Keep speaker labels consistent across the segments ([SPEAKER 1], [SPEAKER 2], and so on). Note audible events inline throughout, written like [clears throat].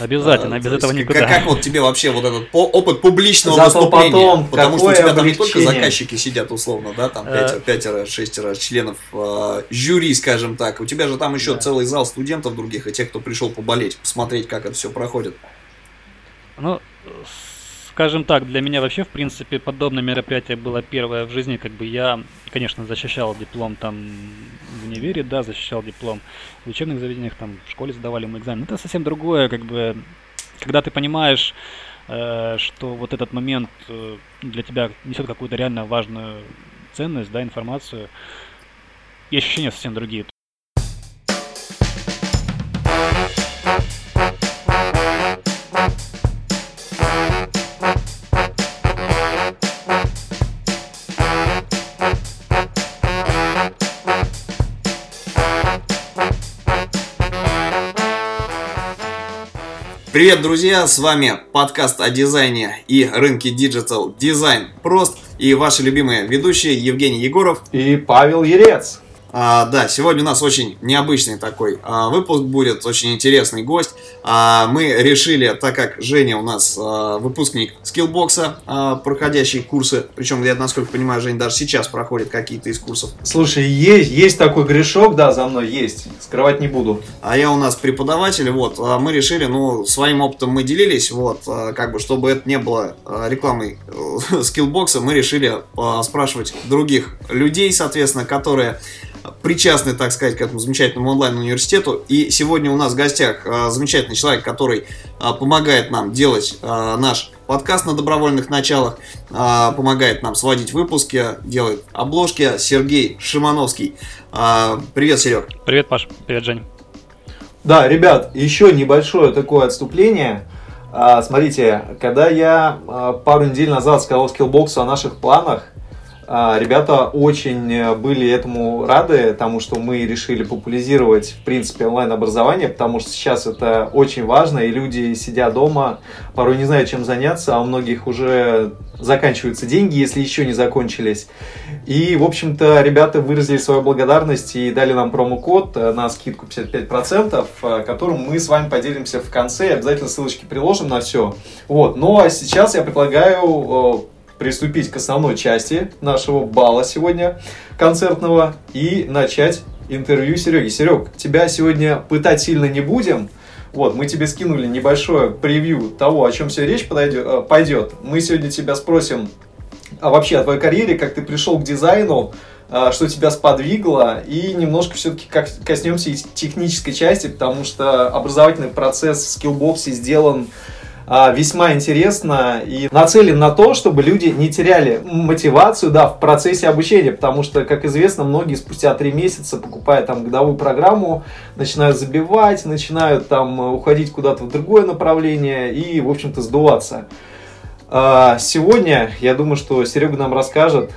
[SPEAKER 1] Обязательно, а, без этого
[SPEAKER 2] есть,
[SPEAKER 1] никуда.
[SPEAKER 2] Как, как вот тебе вообще вот этот по, опыт публичного
[SPEAKER 3] Зато
[SPEAKER 2] выступления?
[SPEAKER 3] потом
[SPEAKER 2] Потому что у тебя там не только
[SPEAKER 3] облегчение.
[SPEAKER 2] заказчики сидят условно, да, там
[SPEAKER 1] Э.
[SPEAKER 2] пятеро, пятеро, шестеро членов э, жюри, скажем так. У тебя же там еще
[SPEAKER 1] Да.
[SPEAKER 2] целый зал студентов других и тех, кто пришел поболеть, посмотреть, как это все проходит.
[SPEAKER 1] Ну, скажем так, для меня вообще, в принципе, подобное мероприятие было первое в жизни. Как бы я, конечно, защищал диплом там в универе, да, защищал диплом в учебных заведениях, там в школе сдавали мы экзамен. Это совсем другое, как бы, когда ты понимаешь, э, что вот этот момент э, для тебя несет какую-то реально важную ценность, да, информацию, и ощущения совсем другие.
[SPEAKER 2] Привет, друзья! С вами подкаст о дизайне и рынке Digital Дизайн Прост и ваши любимые ведущие Евгений Егоров.
[SPEAKER 3] И Павел Ерец.
[SPEAKER 2] А, да, сегодня у нас очень необычный такой а, выпуск будет, очень интересный гость. А, мы решили, так как Женя у нас а, выпускник Skillbox а, а, проходящий курсы, причем, я насколько понимаю, Женя даже сейчас проходит какие-то из курсов.
[SPEAKER 3] Слушай, есть, есть такой грешок, да, за мной есть. Скрывать не буду.
[SPEAKER 2] А я у нас преподаватель, вот, а мы решили, ну, своим опытом мы делились, вот, а, как бы, чтобы это не было а, рекламой э, [laughs] Skillbox а, мы решили а, спрашивать других людей, соответственно, которые причастны, так сказать, к этому замечательному онлайн-университету. И сегодня у нас в гостях а, замечательный человек, который а, помогает нам делать а, наш подкаст на добровольных началах, помогает нам сводить выпуски, делает обложки. Сергей Шимановский. Привет, Серег.
[SPEAKER 1] Привет, Паш. Привет, Жень.
[SPEAKER 3] Да, ребят, еще небольшое такое отступление. Смотрите, когда я пару недель назад сказал Skillbox о наших планах, ребята очень э, были этому рады, тому, что мы решили популяризировать, в принципе, онлайн-образование, потому что сейчас это очень важно, и люди, сидя дома, порой не знают, чем заняться, а у многих уже заканчиваются деньги, если еще не закончились. И, в общем-то, ребята выразили свою благодарность и дали нам промокод э, на скидку 55%, э, которым мы с вами поделимся в конце. Обязательно ссылочки приложим на все. Вот. Ну, а сейчас я предлагаю приступить к основной части нашего бала сегодня концертного и начать интервью Сереги. Серег, тебя сегодня пытать сильно не будем. Вот, мы тебе скинули небольшое превью того, о чем все речь подойдет, э, пойдет. Мы сегодня тебя спросим а вообще о твоей карьере, как ты пришел к дизайну, а, что тебя сподвигло, и немножко все-таки коснемся технической части, потому что образовательный процесс в скиллбоксе сделан весьма интересно и нацелен на то, чтобы люди не теряли мотивацию да, в процессе обучения, потому что, как известно, многие спустя три месяца, покупая там годовую программу, начинают забивать, начинают там уходить куда-то в другое направление и, в общем-то, сдуваться. А, Сегодня, я думаю, что Серега нам расскажет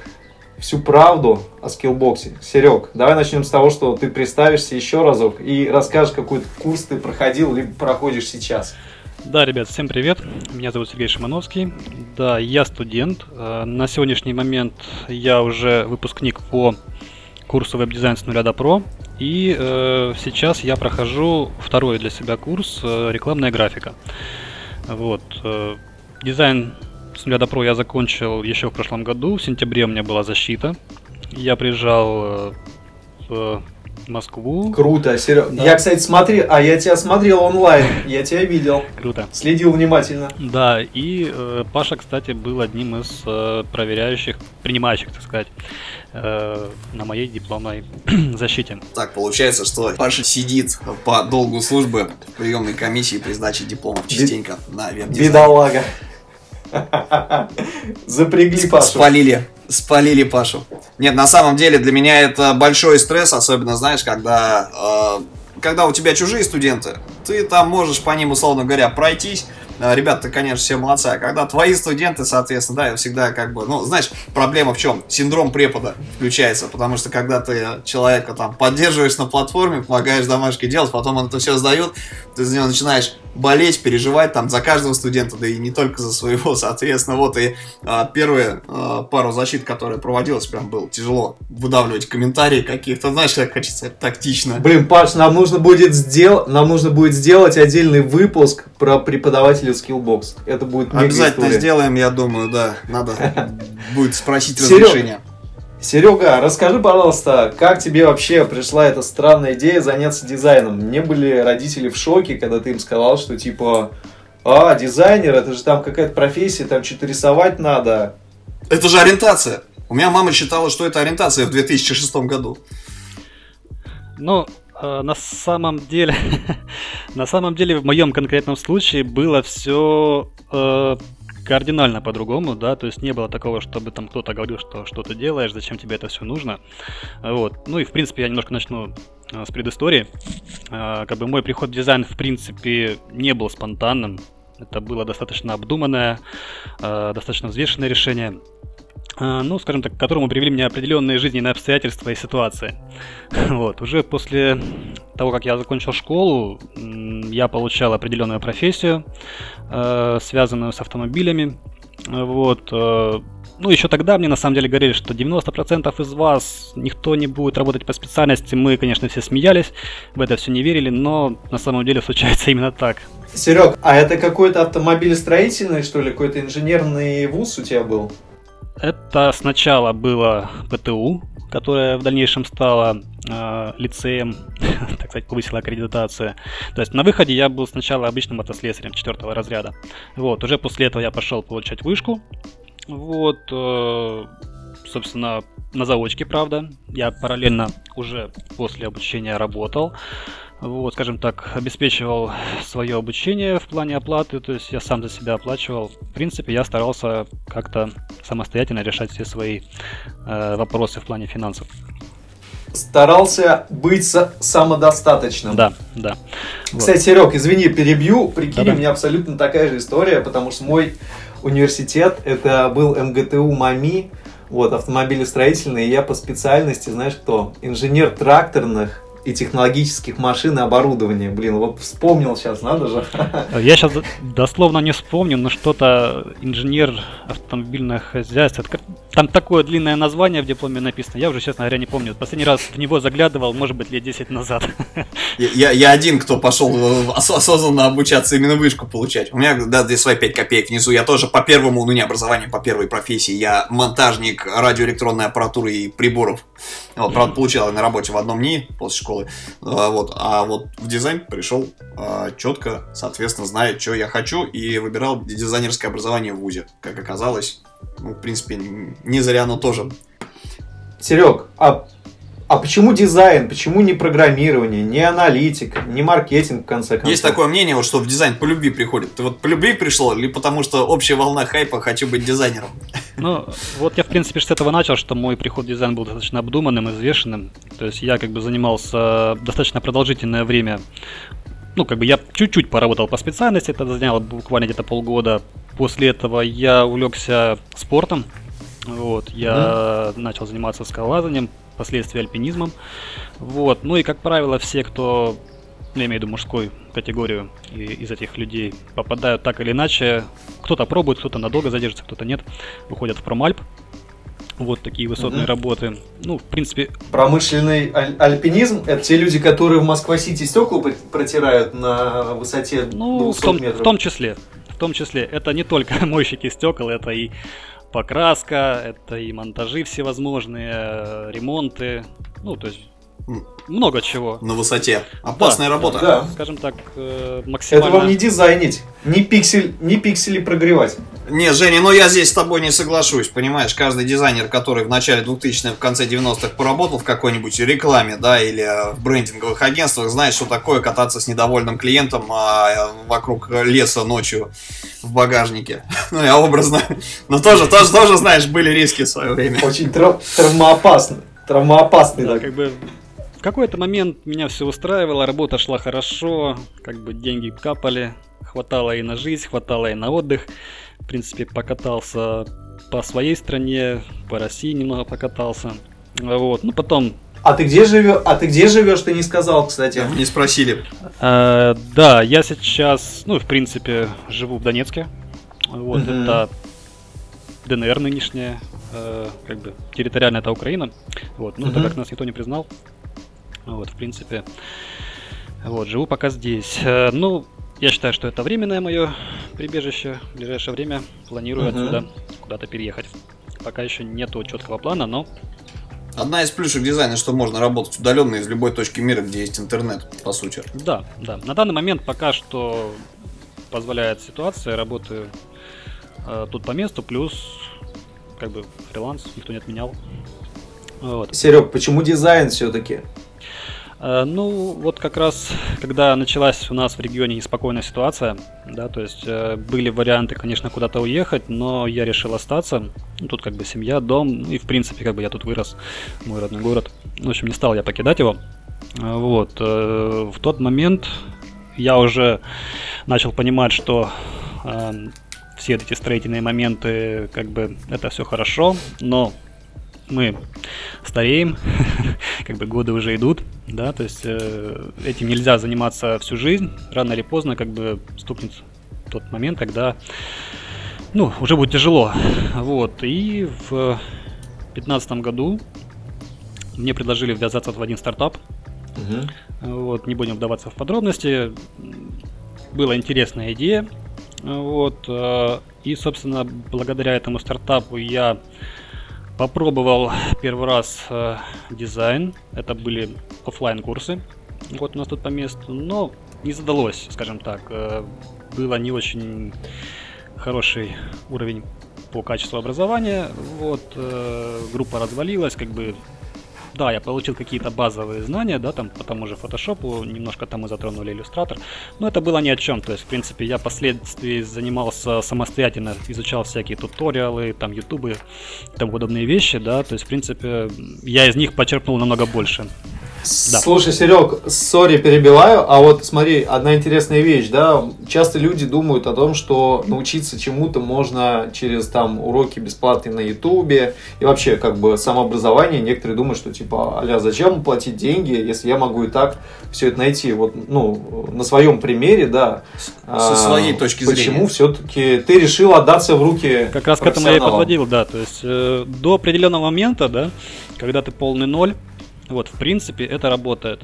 [SPEAKER 3] всю правду о скиллбоксе. Серег, давай начнем с того, что ты представишься еще разок и расскажешь, какой курс ты проходил, либо проходишь сейчас.
[SPEAKER 1] Да, ребят, всем привет. Меня зовут Сергей Шимановский. Да, я студент. Э, На сегодняшний момент я уже выпускник по курсу веб-дизайн с нуля до pro. И э, сейчас я прохожу второй для себя курс э, рекламная графика. Вот. э, дизайн с нуля до pro я закончил еще в прошлом году. В сентябре у меня была защита. Я приезжал э, в Москву.
[SPEAKER 3] Круто, Серег.
[SPEAKER 1] Да.
[SPEAKER 3] Я, кстати, смотрел, а я тебя смотрел онлайн, я тебя видел,
[SPEAKER 1] Круто.
[SPEAKER 3] следил внимательно.
[SPEAKER 1] Да, и э, Паша, кстати, был одним из э, проверяющих, принимающих, так сказать, э, на моей дипломной [clears throat] защите.
[SPEAKER 2] Так получается, что Паша сидит по долгу службы в приемной комиссии при сдаче дипломов частенько на веб-дизайн.
[SPEAKER 3] Бедолага. [laughs] Запрягли Пашу.
[SPEAKER 2] Спалили, спалили Пашу. Нет, на самом деле для меня это большой стресс, особенно, знаешь, когда, э, когда у тебя чужие студенты, ты там можешь по ним, условно говоря, пройтись. Э, Ребята, конечно, все молодцы. А когда твои студенты, соответственно, да, я всегда как бы, ну, знаешь, проблема в чем? Синдром препода включается, потому что когда ты человека там поддерживаешь на платформе, помогаешь домашки делать, потом он это все сдает, ты за него начинаешь болеть, переживать там за каждого студента, да и не только за своего, [laughs] соответственно, вот и а, первые а, пару защит, которые проводилась, прям было тяжело выдавливать комментарии каких-то, знаешь, как хочется тактично.
[SPEAKER 3] Блин, Паш, нам нужно будет сделать, нам нужно будет сделать отдельный выпуск про преподавателя Skillbox. Это будет
[SPEAKER 2] Обязательно
[SPEAKER 3] история.
[SPEAKER 2] сделаем, я думаю, да, надо [laughs] будет спросить
[SPEAKER 3] Серёг,
[SPEAKER 2] разрешения.
[SPEAKER 3] Серега, расскажи, пожалуйста, как тебе вообще пришла эта странная идея заняться дизайном? Не были родители в шоке, когда ты им сказал, что типа, а, дизайнер, это же там какая-то профессия, там что-то рисовать надо.
[SPEAKER 2] Это же ориентация. У меня мама считала, что это ориентация в 2006 году.
[SPEAKER 1] Ну, э, на самом деле, [laughs] на самом деле в моем конкретном случае было все кардинально по-другому, да, то есть не было такого, чтобы там кто-то говорил, что что ты делаешь, зачем тебе это все нужно, вот. Ну и в принципе я немножко начну э, с предыстории. Э, как бы мой приход в дизайн в принципе не был спонтанным, это было достаточно обдуманное, э, достаточно взвешенное решение. Э, Ну, скажем так, к которому привели меня определенные жизненные обстоятельства и ситуации. [laughs] Вот, уже после того, как я закончил школу, я получал определенную профессию, э, связанную с автомобилями. Вот. э, Ну, еще тогда мне на самом деле говорили, что 90% из вас никто не будет работать по специальности. Мы, конечно, все смеялись, в это все не верили, но на самом деле случается [laughs] именно так.
[SPEAKER 3] Серег, а это какой-то автомобилестроительный, что ли, какой-то инженерный вуз у тебя был?
[SPEAKER 1] Это сначала было ПТУ, которое в дальнейшем стало э, лицеем, [laughs] так сказать, повысила аккредитация. То есть на выходе я был сначала обычным автослесарем четвертого разряда. Вот, уже после этого я пошел получать вышку. Вот, э, собственно, на заочке, правда. Я параллельно уже после обучения работал. Вот, скажем так, обеспечивал свое обучение в плане оплаты, то есть я сам за себя оплачивал. В принципе, я старался как-то самостоятельно решать все свои э, вопросы в плане финансов.
[SPEAKER 3] Старался быть самодостаточным.
[SPEAKER 1] Да, да. Вот.
[SPEAKER 3] Кстати, Серег, извини, перебью. Прикинь,
[SPEAKER 1] Да-да.
[SPEAKER 3] у меня абсолютно такая же история, потому что мой университет, это был МГТУ МАМИ, вот, автомобилестроительный, и я по специальности, знаешь кто, инженер тракторных и технологических машин и оборудования. Блин, вот вспомнил сейчас, надо же.
[SPEAKER 1] Я сейчас дословно не вспомню, но что-то инженер автомобильных хозяйств. Это как- Там такое длинное название в дипломе написано. Я уже, честно говоря, не помню. Последний раз в него заглядывал, может быть, лет 10 назад.
[SPEAKER 2] Я, я- я один, кто пошел э, ос- осознанно обучаться, именно вышку получать. У меня, да, здесь свои 5 копеек внизу. Я тоже по первому, ну не образованию, по первой профессии. Я монтажник радиоэлектронной аппаратуры и приборов. Вот, правда, получал я на работе в одном НИИ после школы. А, вот, а вот в дизайн пришел четко, соответственно, зная, что я хочу, и выбирал дизайнерское образование в ВУЗе. Как оказалось, ну, в принципе, не зря оно тоже
[SPEAKER 3] Серег, а, а почему дизайн? Почему не программирование, не аналитик, не маркетинг, в конце концов?
[SPEAKER 2] Есть такое мнение, вот, что в дизайн по любви приходит. Ты вот по любви пришло, или потому что общая волна хайпа «хочу быть дизайнером»?
[SPEAKER 1] Ну, вот я, в принципе, с этого начал, что мой приход в дизайн был достаточно обдуманным и взвешенным. То есть я как бы занимался достаточно продолжительное время. Ну, как бы я чуть-чуть поработал по специальности, это заняло буквально где-то полгода. После этого я увлекся спортом. Вот, я начал заниматься скалолазанием, впоследствии альпинизмом. Вот, ну и, как правило, все, кто, ну, я имею в виду мужскую категорию из этих людей, попадают так или иначе. Кто-то пробует, кто-то надолго задержится, кто-то нет. Выходят в промальп. Вот такие высотные
[SPEAKER 3] Мгм.
[SPEAKER 1] работы. Ну, в принципе,
[SPEAKER 3] Промышленный аль- альпинизм это те люди, которые в Москва-Сити стекла пр- протирают на высоте
[SPEAKER 1] ну,
[SPEAKER 3] 200
[SPEAKER 1] в том,
[SPEAKER 3] метров.
[SPEAKER 1] в том числе. В том числе. Это не только [laughs] мойщики стекол, это и покраска, это и монтажи всевозможные, э, ремонты. Ну, то есть. Много чего.
[SPEAKER 2] На высоте. Опасная
[SPEAKER 1] Да,
[SPEAKER 2] работа.
[SPEAKER 3] Да.
[SPEAKER 1] Скажем так, э,
[SPEAKER 3] Это
[SPEAKER 1] максимально...
[SPEAKER 3] вам не дизайнить, не пиксель, не пиксели прогревать.
[SPEAKER 2] Не, Женя, ну я здесь с тобой не соглашусь, понимаешь, каждый дизайнер, который в начале 2000-х, в конце 90-х поработал в какой-нибудь рекламе, да, или в брендинговых агентствах, знает, что такое кататься с недовольным клиентом а, э, вокруг леса ночью в багажнике. [laughs] Ну, я образно. Но тоже, тоже, тоже, знаешь, были риски в свое время.
[SPEAKER 3] Очень трав- травмоопасно. Травмоопасный
[SPEAKER 1] Да,
[SPEAKER 3] так.
[SPEAKER 1] как бы какой-то момент меня все устраивало, работа шла хорошо, как бы деньги капали, хватало и на жизнь, хватало и на отдых. В принципе, покатался по своей стране, по России немного покатался. Вот. Ну, потом
[SPEAKER 3] А ты где живешь? А ты где живешь? Ты не сказал, кстати.
[SPEAKER 2] Не спросили.
[SPEAKER 1] Э, да, я сейчас, ну, в принципе, живу в Донецке. Вот,
[SPEAKER 3] Мгм.
[SPEAKER 1] это ДНР нынешняя, э, как бы территориально это Украина. Вот, ну,
[SPEAKER 3] Мгм.
[SPEAKER 1] так как нас никто не признал. Вот, в принципе, вот, живу пока здесь. Э, ну, я считаю, что это временное мое прибежище. В ближайшее время планирую
[SPEAKER 3] Мгм.
[SPEAKER 1] отсюда куда-то переехать. Пока еще нету четкого плана, но
[SPEAKER 2] Одна из плюшек дизайна, что можно работать удаленно из любой точки мира, где есть интернет, по сути.
[SPEAKER 1] Да, да. На данный момент пока что позволяет ситуация, работаю э, тут по месту, плюс как бы фриланс никто не отменял. Вот.
[SPEAKER 3] Серег, почему дизайн все-таки?
[SPEAKER 1] Э, ну, вот как раз, когда началась у нас в регионе неспокойная ситуация, да, то есть э, были варианты, конечно, куда-то уехать, но я решил остаться. Ну, тут как бы семья, дом, ну и в принципе, как бы я тут вырос, мой родной город. В общем, не стал я покидать его. Э, Вот. В тот момент я уже начал понимать, что э, все эти строительные моменты, как бы, это все хорошо, но мы стареем, [laughs] как бы годы уже идут, да, то есть э, этим нельзя заниматься всю жизнь, рано или поздно как бы стукнет тот момент, когда, ну, уже будет тяжело, вот, и в пятнадцатом году мне предложили ввязаться в один стартап, вот, не будем вдаваться в подробности. Была интересная идея. Вот, э, и, собственно, благодаря этому стартапу я попробовал первый раз э, дизайн. Это были оффлайн курсы. Вот у нас тут по месту. Но не задалось, скажем так. Э, Было не очень хороший уровень по качеству образования. Вот, э, группа развалилась, как бы да, я получил какие-то базовые знания, да, там по тому же фотошопу, немножко там мы затронули иллюстратор, но это было ни о чем, то есть, в принципе, я впоследствии занимался самостоятельно, изучал всякие туториалы, там, ютубы тому подобные вещи, да, то есть, в принципе, я из них почерпнул намного больше. Да.
[SPEAKER 3] Слушай, Серег, сори, перебиваю, а вот смотри, одна интересная вещь, да, часто люди думают о том, что научиться чему-то можно через там уроки бесплатные на Ютубе и вообще как бы самообразование. Некоторые думают, что типа, аля, зачем платить деньги, если я могу и так все это найти. Вот, ну, на своем примере, да.
[SPEAKER 2] Со
[SPEAKER 3] а,
[SPEAKER 2] своей точки зрения.
[SPEAKER 3] Почему все-таки ты решил отдаться в руки
[SPEAKER 1] Как раз к этому я и подводил, да, то есть, э, до определенного момента, да, когда ты полный ноль, вот, в принципе, это работает.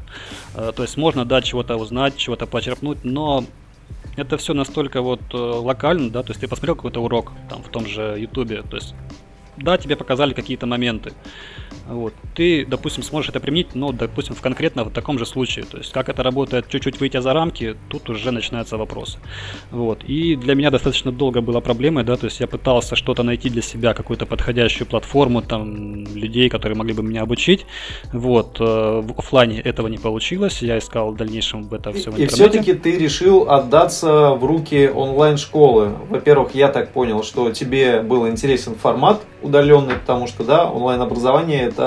[SPEAKER 1] Э, То есть можно, да, чего-то узнать, чего-то почерпнуть, но это все настолько вот э, локально, да, то есть ты посмотрел какой-то урок там в том же Ютубе, то есть да, тебе показали какие-то моменты. Вот. Ты, допустим, сможешь это применить, но, допустим, в конкретно в таком же случае. То есть, как это работает, чуть-чуть выйти за рамки, тут уже начинаются вопросы. Вот. И для меня достаточно долго была проблемой, да, то есть я пытался что-то найти для себя, какую-то подходящую платформу, там, людей, которые могли бы меня обучить. Вот. э, В оффлайне этого не получилось, я искал в дальнейшем в это все в
[SPEAKER 3] И
[SPEAKER 1] интернете.
[SPEAKER 3] все-таки ты решил отдаться в руки онлайн-школы. Во-первых, я так понял, что тебе был интересен формат удаленный, потому что, да, онлайн-образование это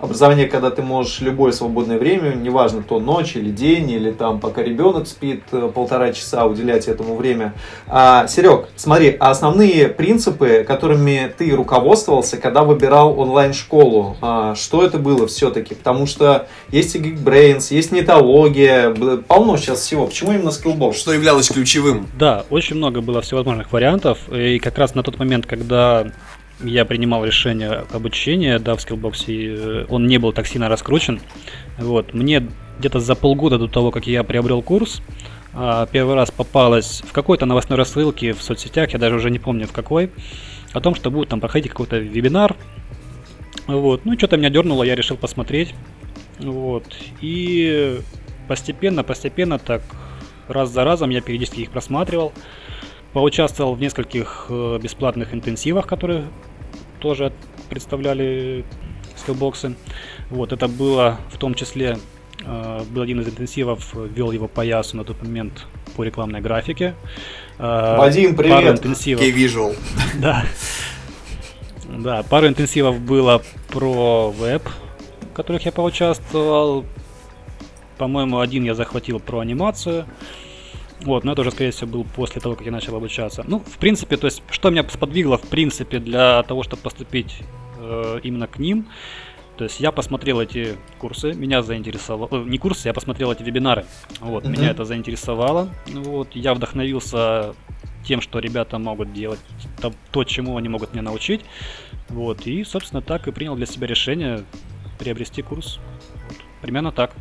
[SPEAKER 3] образование, когда ты можешь любое свободное время, неважно, то ночь или день, или там пока ребенок спит, э, полтора часа уделять этому время. А, Серег, смотри, а основные принципы, которыми ты руководствовался, когда выбирал онлайн-школу, а, что это было все-таки? Потому что есть и Geekbrains, есть нетология, полно сейчас всего. Почему именно Skillbox?
[SPEAKER 2] Что являлось ключевым?
[SPEAKER 1] Да, очень много было всевозможных вариантов, и как раз на тот момент, когда я принимал решение об обучении, да, в скиллбоксе, э, он не был так сильно раскручен. Вот, мне где-то за полгода до того, как я приобрел курс, а, первый раз попалась в какой-то новостной рассылке в соцсетях, я даже уже не помню в какой, о том, что будет там проходить какой-то вебинар. Вот, ну что-то меня дернуло, я решил посмотреть. Вот, и постепенно, постепенно так раз за разом я периодически их просматривал. Поучаствовал в нескольких э, бесплатных интенсивах, которые тоже представляли скиллбоксы. Вот, это было в том числе, э, был один из интенсивов, вел его по ясу на тот момент по рекламной графике. Э,
[SPEAKER 3] Вадим,
[SPEAKER 1] пару
[SPEAKER 3] привет.
[SPEAKER 1] интенсивов,
[SPEAKER 2] K-Visual. [laughs]
[SPEAKER 1] да. Да, пару интенсивов было про веб, в которых я поучаствовал. По-моему, один я захватил про анимацию. Вот, но это уже, скорее всего, был после того, как я начал обучаться. Ну, в принципе, то есть, что меня сподвигло, в принципе, для того, чтобы поступить э, именно к ним, То есть я посмотрел эти курсы, меня заинтересовало, э, не курсы, я посмотрел эти вебинары, вот,
[SPEAKER 3] Мгм.
[SPEAKER 1] меня это заинтересовало, вот, я вдохновился тем, что ребята могут делать, то, то, чему они могут меня научить, вот, и, собственно, так и принял для себя решение приобрести курс, примерно так.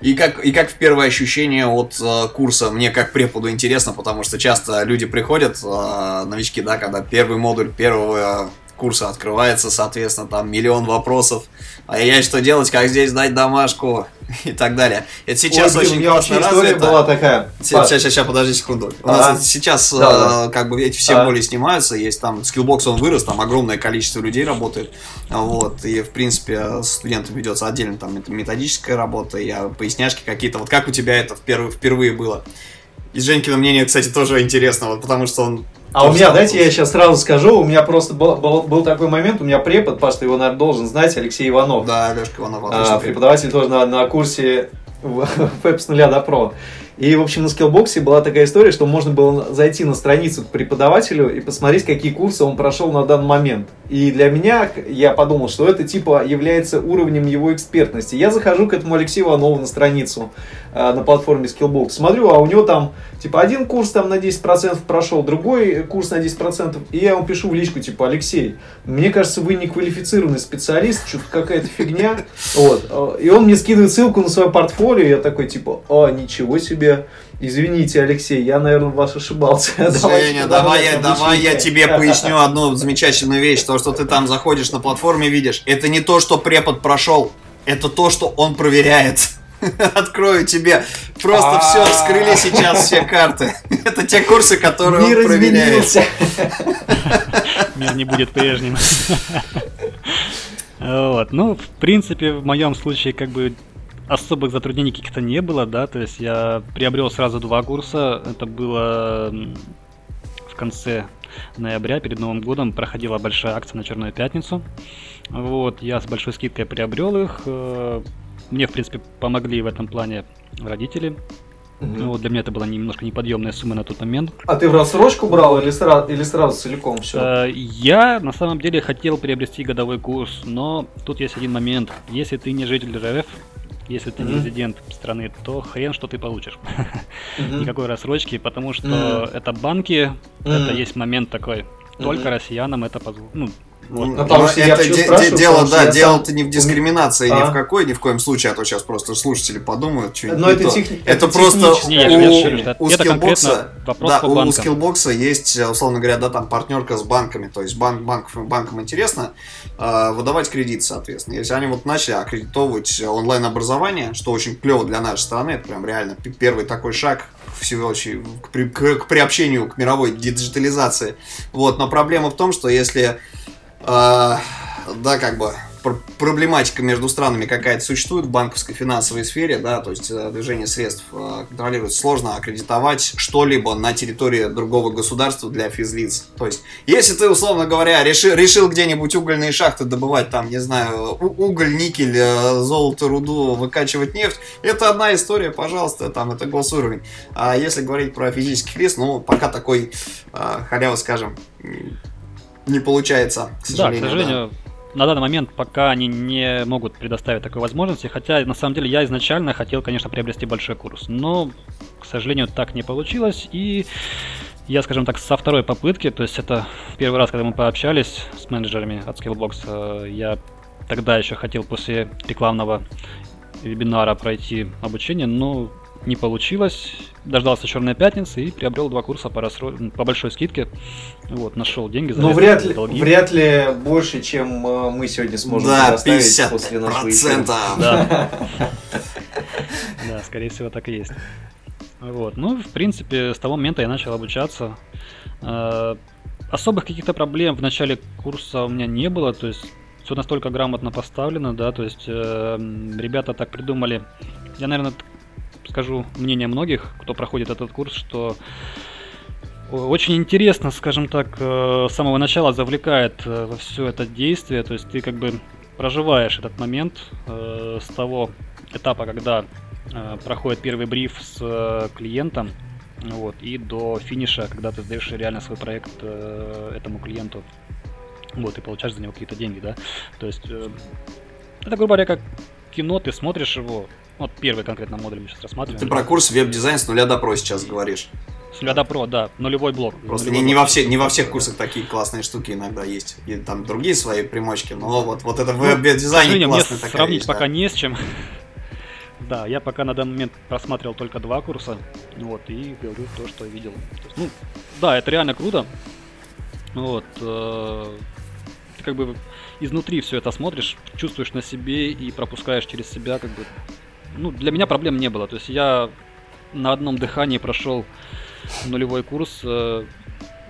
[SPEAKER 2] И как, и как в первое ощущение от э, курса, мне как преподу интересно, потому что часто люди приходят, э, новички, да, когда первый модуль первого курса открывается, соответственно, там миллион вопросов. А я что делать, как здесь дать домашку [laughs] и так далее. Это сейчас
[SPEAKER 3] Ой, блин,
[SPEAKER 2] очень
[SPEAKER 3] вообще
[SPEAKER 2] классно развито.
[SPEAKER 3] была такая.
[SPEAKER 2] Сейчас, сейчас, сейчас, подожди секунду. У нас это сейчас
[SPEAKER 3] Да,
[SPEAKER 2] э, как бы эти все
[SPEAKER 3] Ага.
[SPEAKER 2] боли снимаются, есть там Skillbox он вырос, там огромное количество людей работает, вот, и в принципе с студентом ведется отдельно там мет- методическая работа, и а, поясняшки какие-то. Вот как у тебя это впервые, впервые было? Из Женькина мнение, кстати, тоже интересно, вот потому что он...
[SPEAKER 3] А у меня, дайте я сейчас сразу скажу, у меня просто был, был, был такой момент, у меня препод, Паш, ты его, наверное, должен знать, Алексей Иванов.
[SPEAKER 2] Да, Алешка Иванов,
[SPEAKER 3] А, преподаватель тоже на, на курсе веб с [laughs] нуля до про. И, в общем, на скиллбоксе была такая история, что можно было зайти на страницу к преподавателю и посмотреть, какие курсы он прошел на данный момент. И для меня, я подумал, что это типа является уровнем его экспертности. Я захожу к этому Алексею Иванову на страницу э, на платформе Skillbox, смотрю, а у него там типа один курс там на 10% прошел, другой курс на 10%, и я ему пишу в личку, типа, Алексей, мне кажется, вы не квалифицированный специалист, что-то какая-то фигня. Вот. Э, И он мне скидывает ссылку на свое портфолио, я такой, типа, а, ничего себе. Извините, Алексей, я, наверное, вас ошибался.
[SPEAKER 2] Женя, давай, я, давай я тебе [laughs] поясню одну замечательную вещь. То, что ты там заходишь на платформе, видишь, это не то, что препод прошел, это то, что он проверяет. [laughs] Открою тебе. Просто все,
[SPEAKER 3] А.
[SPEAKER 2] вскрыли сейчас все карты. [laughs] Это те курсы, которые
[SPEAKER 3] Мир
[SPEAKER 2] он проверяет.
[SPEAKER 1] Мир не будет прежним. Вот, ну, в принципе, в моем случае, как бы, особых затруднений каких-то не было, да, то есть я приобрел сразу два курса, это было в конце ноября, перед Новым годом, проходила большая акция на Черную Пятницу, вот, я с большой скидкой приобрел их, э, мне, в принципе, помогли в этом плане родители, ну, вот для меня это была немножко неподъемная сумма на тот момент,
[SPEAKER 3] А ты в рассрочку брал или сразу, или сразу целиком все?
[SPEAKER 1] Э, Я на самом деле хотел приобрести годовой курс, но тут есть один момент. Если ты не житель РФ, если ты не резидент страны, то хрен что ты получишь. Никакой рассрочки, потому что это банки, это есть момент такой. Только россиянам это позволено. Ну, вот.
[SPEAKER 2] Ну,
[SPEAKER 3] потому что я
[SPEAKER 2] это де- де- дело, да,
[SPEAKER 3] я
[SPEAKER 2] дело-то
[SPEAKER 3] сам-
[SPEAKER 2] не в дискриминации ни
[SPEAKER 3] А.
[SPEAKER 2] в какой, ни в коем случае, а то сейчас просто слушатели подумают, что
[SPEAKER 3] Но это техни-
[SPEAKER 2] Это
[SPEAKER 3] это
[SPEAKER 2] просто у, у Skillbox
[SPEAKER 1] а,
[SPEAKER 2] да, у
[SPEAKER 1] банкам.
[SPEAKER 2] Skillbox а есть, э, условно говоря, да, там партнерка с банками, то есть банк, банк, банкам интересно э, выдавать кредит, соответственно. Если они вот начали аккредитовывать онлайн-образование, что очень клево для нашей страны, это прям реально первый такой шаг всего к, при- к- к приобщению к мировой диджитализации. Вот, но проблема в том, что если да, как бы пр- проблематика между странами какая-то существует в банковской финансовой сфере, да, то есть э, движение средств э, контролируется, сложно аккредитовать что-либо на территории другого государства для физлиц. То есть, если ты, условно говоря, решил, решил где-нибудь угольные шахты добывать, там, не знаю, уголь, никель, э, золото, руду, выкачивать нефть, это одна история, пожалуйста, там, это госуровень. А если говорить про физических лиц, ну, пока такой халявы, скажем, не получается, к
[SPEAKER 1] Да, к
[SPEAKER 2] сожалению. да.
[SPEAKER 1] сожалению, на данный момент пока они не могут предоставить такой возможности, хотя на самом деле я изначально хотел, конечно, приобрести большой курс, но, к сожалению, так не получилось, и я, скажем так, со второй попытки, то есть это первый раз, когда мы пообщались с менеджерами от Skillbox, э, я тогда еще хотел после рекламного вебинара пройти обучение, но не получилось. Дождался Черной пятницы и приобрел два курса по, рассро- по большой скидке. Вот, нашел деньги,
[SPEAKER 3] Ну,
[SPEAKER 1] залез
[SPEAKER 3] вряд
[SPEAKER 1] в
[SPEAKER 3] ли,
[SPEAKER 1] долги.
[SPEAKER 3] вряд ли больше, чем э, мы сегодня сможем
[SPEAKER 2] Да,
[SPEAKER 3] предоставить
[SPEAKER 2] 50
[SPEAKER 3] после нашего эфира.
[SPEAKER 1] Да. [laughs] Да, скорее всего, так и есть. Вот. Ну, в принципе, с того момента я начал обучаться. Э, Особых каких-то проблем в начале курса у меня не было, то есть все настолько грамотно поставлено, да, то есть э, ребята так придумали. Я, наверное, скажу мнение многих, кто проходит этот курс, что очень интересно, скажем так, э, с самого начала завлекает э, во все это действие, то есть ты как бы проживаешь этот момент э, с того этапа, когда проходит первый бриф с э, клиентом, вот, и до финиша, когда ты сдаешь реально свой проект этому клиенту. вот, и получаешь за него какие-то деньги, да. То есть, это, грубо говоря, как кино, ты смотришь его, вот первый конкретно модуль мы сейчас рассматриваем.
[SPEAKER 2] Ты про курс веб-дизайн с нуля до про сейчас говоришь.
[SPEAKER 1] С нуля до про, да, нулевой блок.
[SPEAKER 2] Просто не,
[SPEAKER 1] нулевой
[SPEAKER 2] не,
[SPEAKER 1] блок.
[SPEAKER 2] во все, не во всех курсах такие классные штуки иногда есть. И там другие свои примочки, но вот, вот это в
[SPEAKER 1] Ну, К
[SPEAKER 2] веб-дизайне
[SPEAKER 1] сожалению, мне
[SPEAKER 2] классная такая
[SPEAKER 1] сравнить
[SPEAKER 2] вещь,
[SPEAKER 1] пока
[SPEAKER 2] да.
[SPEAKER 1] не с чем. [laughs] Да, я пока на данный момент просматривал только два курса, вот, и говорю то, что видел. То есть, ну, да, это реально круто. Вот, э, ты как бы изнутри все это смотришь, чувствуешь на себе и пропускаешь через себя, как бы. Ну, для меня проблем не было. То есть я на одном дыхании прошел нулевой курс, э,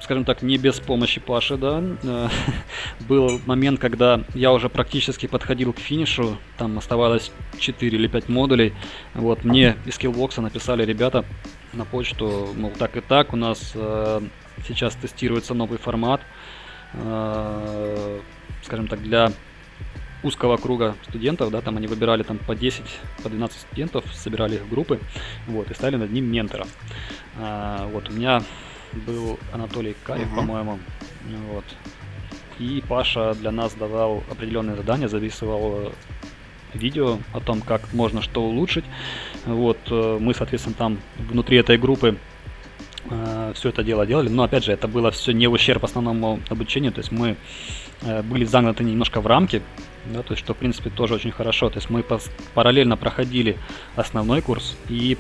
[SPEAKER 1] скажем так, не без помощи Паши, да. Э, [laughs] Был момент, когда я уже практически подходил к финишу, там оставалось 4 или 5 модулей. Вот, мне из Skillbox написали ребята на почту, мол, так и так, у нас э, сейчас тестируется новый формат, э, скажем так, для узкого круга студентов, да, там они выбирали там по 10, по 12 студентов, собирали их в группы, вот, и стали над ним ментора. А, вот, у меня был Анатолий Карев,
[SPEAKER 2] Мгм.
[SPEAKER 1] по-моему, вот, и Паша для нас давал определенные задания, записывал э, видео о том, как можно что улучшить. Вот, э, мы, соответственно, там внутри этой группы все это дело делали, но опять же, это было все не в ущерб основному обучению, то есть мы э, были загнаты немножко в рамки, да, то есть что, в принципе, тоже очень хорошо. То есть мы параллельно проходили основной курс, и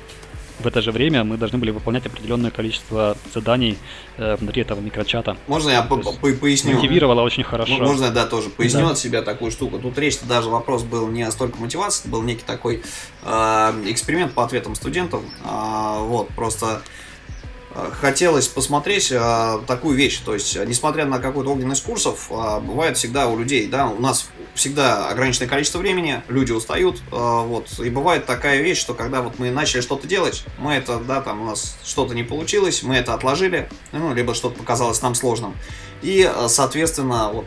[SPEAKER 1] в это же время мы должны были выполнять определенное количество заданий э, внутри этого микрочата.
[SPEAKER 2] Можно я по- по- поясню?
[SPEAKER 1] Мотивировало очень хорошо.
[SPEAKER 2] Можно я, да, тоже поясню
[SPEAKER 1] Да.
[SPEAKER 2] от себя такую штуку. Тут речь-то даже вопрос был не столько мотивации, был некий такой э, эксперимент по ответам студентов. А, вот, просто э, хотелось посмотреть э, такую вещь. То есть, несмотря на какую-то огненность курсов, э, бывает всегда у людей, да, у нас всегда ограниченное количество времени, люди устают, э, вот, и бывает такая вещь, что когда вот мы начали что-то делать, мы это, да, там у нас что-то не получилось, мы это отложили, ну, либо что-то показалось нам сложным, и, соответственно, вот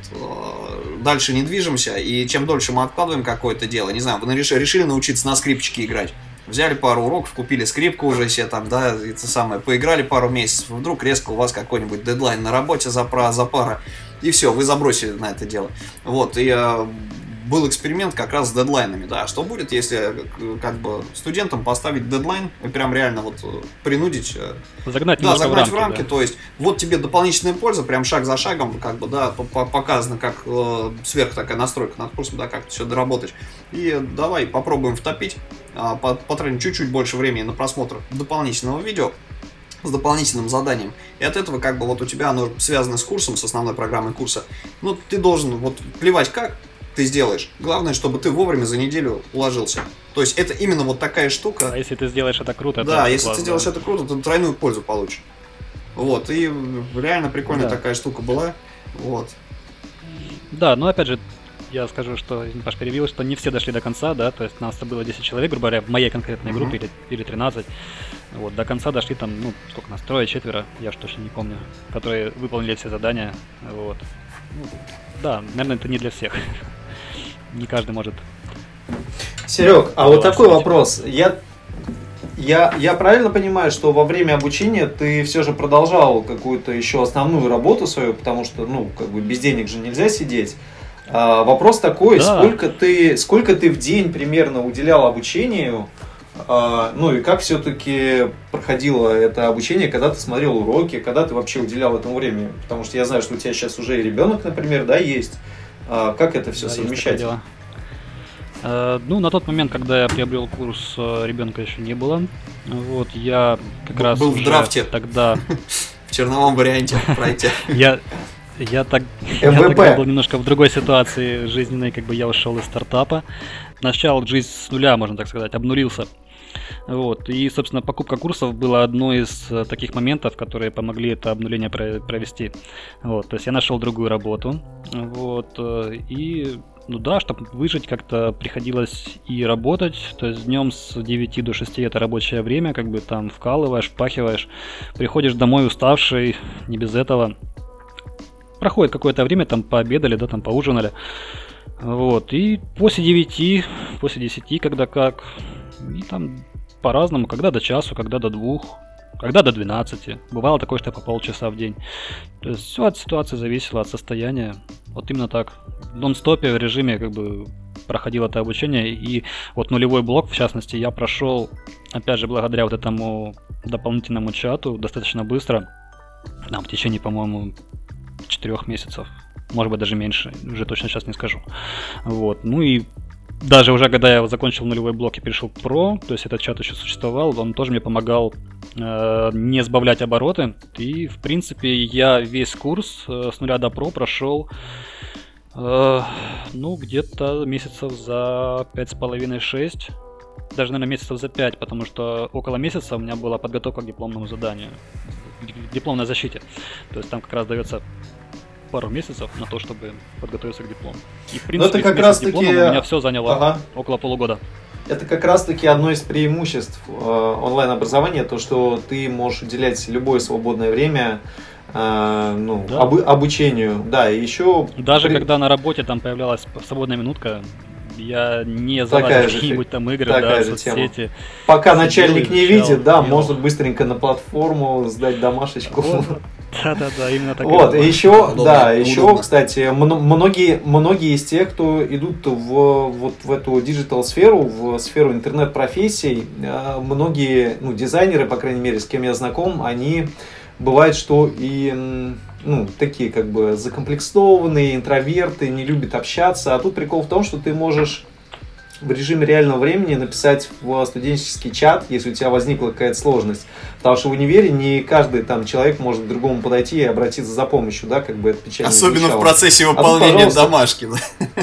[SPEAKER 2] дальше не движемся, и чем дольше мы откладываем какое-то дело, не знаю, вы решили научиться на скрипчике играть, взяли пару уроков, купили скрипку уже себе там, да, это самое, поиграли пару месяцев, вдруг резко у вас какой-нибудь дедлайн на работе за, пра- за пара, и все, вы забросили на это дело. Вот, и э, был эксперимент как раз с дедлайнами, да, что будет, если э, как бы студентам поставить дедлайн, и прям реально вот э, принудить э,
[SPEAKER 1] Загнать
[SPEAKER 2] да, загнать
[SPEAKER 1] в
[SPEAKER 2] в
[SPEAKER 1] рамки,
[SPEAKER 2] рамки,
[SPEAKER 1] да.
[SPEAKER 2] то есть вот тебе дополнительная польза, прям шаг за шагом, как бы, да, по- по- показано, как э, сверх такая настройка над курсом, да, как все доработать. И давай попробуем втопить, а, потратим чуть-чуть больше времени на просмотр дополнительного видео с дополнительным заданием. И от этого как бы вот у тебя оно связано с курсом, с основной программой курса. Ну, ты должен вот плевать как ты сделаешь. Главное, чтобы ты вовремя за неделю уложился. То есть это именно вот такая штука.
[SPEAKER 1] А если ты сделаешь это круто, это
[SPEAKER 2] Да,
[SPEAKER 1] очень
[SPEAKER 2] если
[SPEAKER 1] классно,
[SPEAKER 2] ты сделаешь это круто, то тройную пользу получишь. Вот, и реально прикольная
[SPEAKER 1] Да.
[SPEAKER 2] такая штука была. Вот.
[SPEAKER 1] Да, но опять же, я скажу, что, Паш, перебил, что не все дошли до конца, да, то есть нас было 10 человек, грубо говоря, в моей конкретной
[SPEAKER 2] Мгм.
[SPEAKER 1] группе или, или 13. Вот, до конца дошли там, ну, сколько нас, трое, четверо, я уж точно не помню, которые выполнили все задания, вот. Ну, да, наверное, это не для всех. [laughs] Не каждый может.
[SPEAKER 3] Серег, а вот такой вопрос. Я, я, я правильно понимаю, что во время обучения ты все же продолжал какую-то еще основную работу свою, потому что, ну, как бы без денег же нельзя сидеть. А, вопрос такой,
[SPEAKER 1] Да.
[SPEAKER 3] сколько ты, сколько ты в день примерно уделял обучению, А, ну и как все-таки проходило это обучение, когда ты смотрел уроки, когда ты вообще уделял этому времени? Потому что я знаю, что у тебя сейчас уже и ребенок, например, да, есть. А, как это все
[SPEAKER 1] Да,
[SPEAKER 3] совмещать?
[SPEAKER 1] дело. Э, Ну, на тот момент, когда я приобрел курс, э, ребенка еще не было. Вот, я как
[SPEAKER 2] Б-
[SPEAKER 1] раз
[SPEAKER 2] был в драфте.
[SPEAKER 1] тогда [laughs]
[SPEAKER 2] В черновом варианте пройти.
[SPEAKER 1] Я, я, так, я тогда был немножко в другой ситуации жизненной, как бы я ушел из стартапа. Начал жизнь с нуля, можно так сказать, обнулился. Вот. И, собственно, покупка курсов была одной из э, таких моментов, которые помогли это обнуление про- провести. Вот. То есть я нашел другую работу. Вот. э, И, ну да, чтобы выжить, как-то приходилось и работать. То есть днем с 9 до 6 это рабочее время, как бы там вкалываешь, впахиваешь. Приходишь домой уставший, не без этого проходит какое-то время, там пообедали, да, там поужинали. Вот, и после 9, после 10, когда как, и там по-разному, когда до часу, когда до двух, когда до 12. Бывало такое, что по полчаса в день. То есть все от ситуации зависело, от состояния. Вот именно так. В нон-стопе в режиме как бы проходило это обучение. И вот нулевой блок, в частности, я прошел, опять же, благодаря вот этому дополнительному чату достаточно быстро. Там, в течение, по-моему, четырех месяцев. Может быть, даже меньше. Уже точно сейчас не скажу. Вот. Ну и даже уже когда я закончил нулевой блок и перешел к Pro, то есть этот чат еще существовал, он тоже мне помогал э, не сбавлять обороты. И, в принципе, я весь курс э, с нуля до Pro прошел э, ну, где-то месяцев за пять с половиной шесть даже, наверное, месяцев за 5, потому что около месяца у меня была подготовка к дипломному заданию, к дипломной защите. То есть там как раз дается пару месяцев на то, чтобы подготовиться к диплому. И, в принципе,
[SPEAKER 3] это как раз таки...
[SPEAKER 1] у меня все заняло
[SPEAKER 3] ага.
[SPEAKER 1] около полугода.
[SPEAKER 3] Это как раз-таки одно из преимуществ э, онлайн-образования, то, что ты можешь уделять любое свободное время э, ну,
[SPEAKER 1] Да.
[SPEAKER 3] обы- обучению. Да, и еще...
[SPEAKER 1] Даже
[SPEAKER 3] при-
[SPEAKER 1] когда на работе там появлялась свободная минутка, я не залазил какие-нибудь там игры, да, соцсети.
[SPEAKER 3] Пока
[SPEAKER 1] сидел,
[SPEAKER 3] начальник не видит, да,
[SPEAKER 1] делал.
[SPEAKER 3] можно быстренько на платформу сдать домашечку.
[SPEAKER 1] Вот. Да-да-да, именно так.
[SPEAKER 3] Вот, и еще,
[SPEAKER 2] Удобно,
[SPEAKER 3] да, еще, кстати, мно- многие, многие из тех, кто идут в, вот в эту digital сферу, в сферу интернет-профессий, э, многие, ну, дизайнеры, по крайней мере, с кем я знаком, они, бывает, что и, ну, такие, как бы, закомплексованные, интроверты, не любят общаться, а тут прикол в том, что ты можешь в режиме реального времени написать в студенческий чат, если у тебя возникла какая-то сложность. Потому что в универе не каждый там человек может к другому подойти и обратиться за помощью, да, как бы это печально
[SPEAKER 2] Особенно в
[SPEAKER 3] звучало.
[SPEAKER 2] процессе
[SPEAKER 3] тут,
[SPEAKER 2] выполнения
[SPEAKER 3] пожалуйста.
[SPEAKER 2] домашки. да.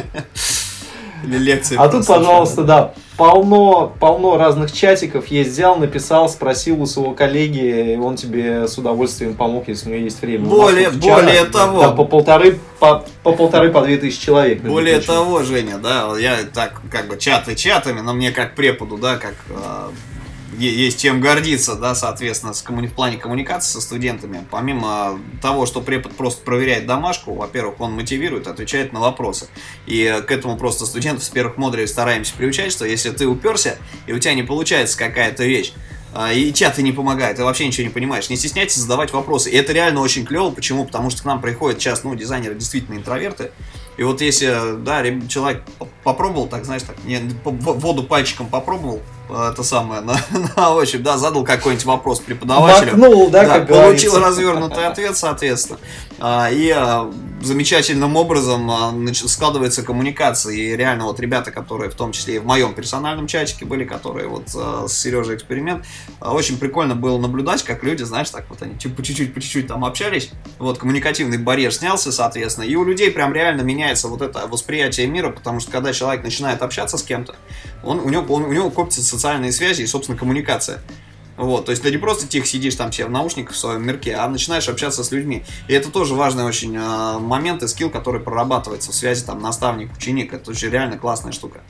[SPEAKER 2] Или лекции.
[SPEAKER 3] А тут, пожалуйста, да, полно, полно разных чатиков. Есть, взял, написал, спросил у своего коллеги, и он тебе с удовольствием помог, если у него есть время.
[SPEAKER 2] Более- более того.
[SPEAKER 3] Там по полторы, по, по полторы, по две тысячи человек.
[SPEAKER 2] Более того, Женя, да, я так как бы чаты чатами, но мне как преподу, да, как е- есть чем гордиться, да, соответственно, с коммуни- в плане коммуникации со студентами. Помимо того, что препод просто проверяет домашку, во-первых, он мотивирует, отвечает на вопросы. И э, к этому просто студентов с первых модулей стараемся приучать, что если ты уперся, и у тебя не получается какая-то вещь, а, и чаты не помогают, ты вообще ничего не понимаешь. Не стесняйтесь задавать вопросы. И это реально очень клево. Почему? Потому что к нам приходят сейчас, ну, дизайнеры действительно интроверты. И вот если, да, реб- человек по- попробовал, так, знаешь, так, воду пальчиком попробовал, э, это самое, на, [laughs] на ощупь, да, задал какой-нибудь вопрос преподавателю.
[SPEAKER 3] Макнул, да,
[SPEAKER 2] Да,
[SPEAKER 3] как
[SPEAKER 2] получил
[SPEAKER 3] говорится.
[SPEAKER 2] развернутый ответ, соответственно. А, И а, замечательным образом а, складывается коммуникация. И реально вот ребята, которые в том числе и в моем персональном чатике были, которые вот с Сережей эксперимент, очень прикольно было наблюдать, как люди, знаешь, так вот они чуть- по чуть-чуть, по чуть-чуть там общались. Вот коммуникативный барьер снялся, соответственно. И у людей прям реально меняется вот это восприятие мира, потому что когда человек начинает общаться с кем-то, он, у, него, он- у него копятся социальные связи и, собственно, коммуникация. Вот, то есть ты не просто тихо сидишь там себе в наушниках в своем мирке, а начинаешь общаться с людьми. И это тоже важный очень э, момент и скилл, который прорабатывается в связи там наставник-ученик. Это очень реально классная штука.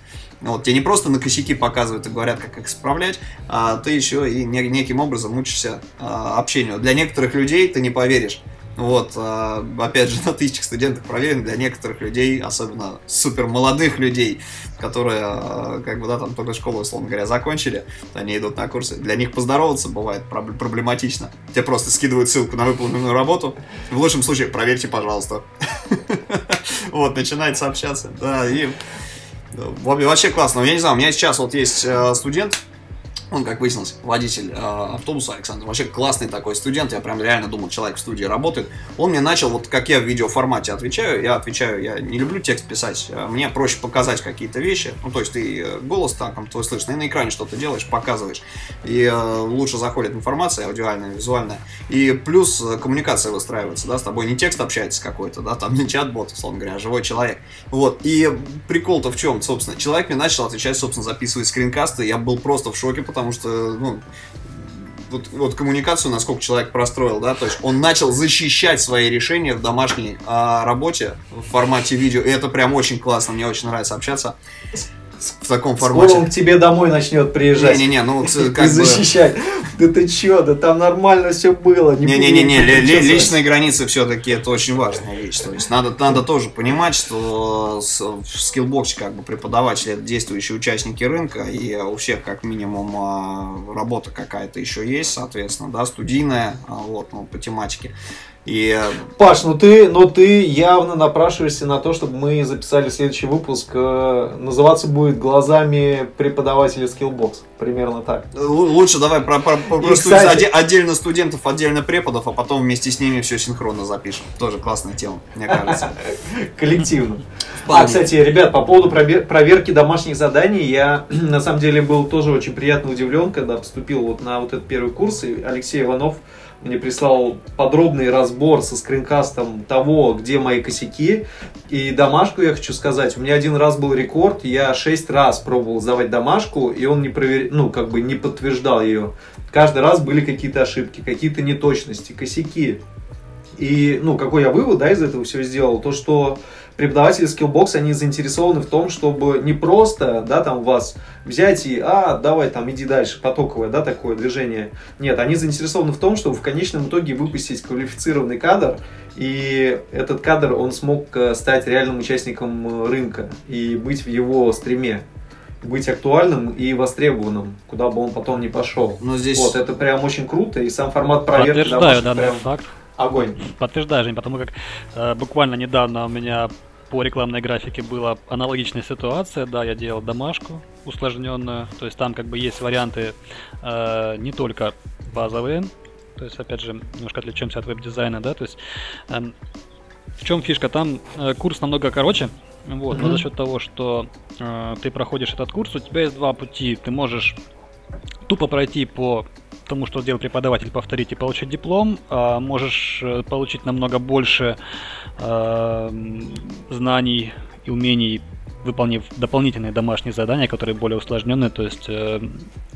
[SPEAKER 2] Вот, тебе не просто на косяки показывают и говорят, как их исправлять, а ты еще и не- неким образом учишься э, общению. Для некоторых людей ты не поверишь. Вот, э, опять же, [laughs] на тысячах студентов проверен для некоторых людей, особенно супер молодых людей, которые, э, как бы, да, там только школу, условно говоря, закончили, они идут на курсы. Для них поздороваться бывает проб- проблематично. Тебе просто скидывают ссылку на выполненную работу. В лучшем случае, проверьте, пожалуйста. [laughs] Вот, начинается общаться. Да, и во- вообще классно. Я не знаю, у меня сейчас вот есть э, студент, он, как выяснилось, водитель э, автобуса Александр. Вообще классный такой студент. Я прям реально думал, человек в студии работает. Он мне начал, вот как я в видеоформате отвечаю, я отвечаю, я не люблю текст писать. э, Мне проще показать какие-то вещи. Ну, то есть ты э, голос там, твой слышно, и на экране что-то делаешь, показываешь. И э, лучше заходит информация аудиальная, визуальная. И плюс э, коммуникация выстраивается, да, с тобой не текст общается какой-то, да, там не чат-бот, условно говоря, а живой человек. Вот. И прикол-то в чем, собственно? Человек мне начал отвечать, собственно, записывать скринкасты. Я был просто в шоке, потому что, ну, вот, вот коммуникацию, насколько человек простроил, да, то есть он начал защищать свои решения в домашней а, работе в формате видео, и это прям очень классно, мне очень нравится общаться в таком
[SPEAKER 3] Скоро
[SPEAKER 2] формате.
[SPEAKER 3] он к тебе домой начнет приезжать.
[SPEAKER 2] Не-не-не, ну, [laughs]
[SPEAKER 3] и
[SPEAKER 2] как бы...
[SPEAKER 3] защищать. Да ты чё, да там нормально все было. не
[SPEAKER 2] Не-не-не, личные границы все-таки это очень важная вещь. То есть надо, надо тоже понимать, что в скиллбоксе как бы преподаватели это действующие участники рынка, и у всех как минимум а, работа какая-то еще есть, соответственно, да, студийная, а, вот, ну, по тематике. И э,
[SPEAKER 3] Паш, ну ты, ну ты явно напрашиваешься на то, чтобы мы записали следующий выпуск. э, Называться будет глазами преподавателя Skillbox. Примерно так.
[SPEAKER 2] Лу- Лучше давай про, про- про- про студ-
[SPEAKER 3] кстати-
[SPEAKER 2] оде- отдельно студентов, отдельно преподов, а потом вместе с ними все синхронно запишем. Тоже классная тема, мне кажется. [laughs]
[SPEAKER 3] Коллективно. А, кстати, ребят, по поводу проверки домашних заданий, я [clears throat] на самом деле был тоже очень приятно удивлен, когда поступил вот на вот этот первый курс, и Алексей Иванов мне прислал подробный разбор со скринкастом того, где мои косяки. И домашку я хочу сказать, у меня один раз был рекорд, я шесть раз пробовал сдавать домашку, и он не провер... ну, как бы не подтверждал ее. Каждый раз были какие-то ошибки, какие-то неточности, косяки. И, ну, какой я вывод, да, из этого всего сделал, то, что преподаватели Skillbox, они заинтересованы в том, чтобы не просто, да, там вас взять и, а, давай там, иди дальше, потоковое, да, такое движение. Нет, они заинтересованы в том, чтобы в конечном итоге выпустить квалифицированный кадр, и этот кадр, он смог э, стать реальным участником э, рынка и быть в его стриме, быть актуальным и востребованным, куда бы он потом не пошел.
[SPEAKER 2] Но здесь...
[SPEAKER 3] Вот, это прям очень круто, и сам формат проверки
[SPEAKER 1] Подтверждаю
[SPEAKER 3] домашних
[SPEAKER 1] данный
[SPEAKER 3] прям
[SPEAKER 1] факт.
[SPEAKER 3] огонь.
[SPEAKER 1] Подтверждаю, Жень, потому как э, буквально недавно у меня по рекламной графике была аналогичная ситуация. Да, я делал домашку усложненную. То есть там как бы есть варианты э, не только базовые. То есть, опять же, немножко отличаемся от веб-дизайна, да. То есть эм, в чем фишка? Там э, курс намного короче. Вот, но
[SPEAKER 3] Мгм.
[SPEAKER 1] за счет того, что э, ты проходишь этот курс, у тебя есть два пути. Ты можешь тупо пройти по тому, что сделал преподаватель, повторить и получить диплом, а можешь э, получить намного больше э, знаний и умений, выполнив дополнительные домашние задания, которые более усложненные. То есть э,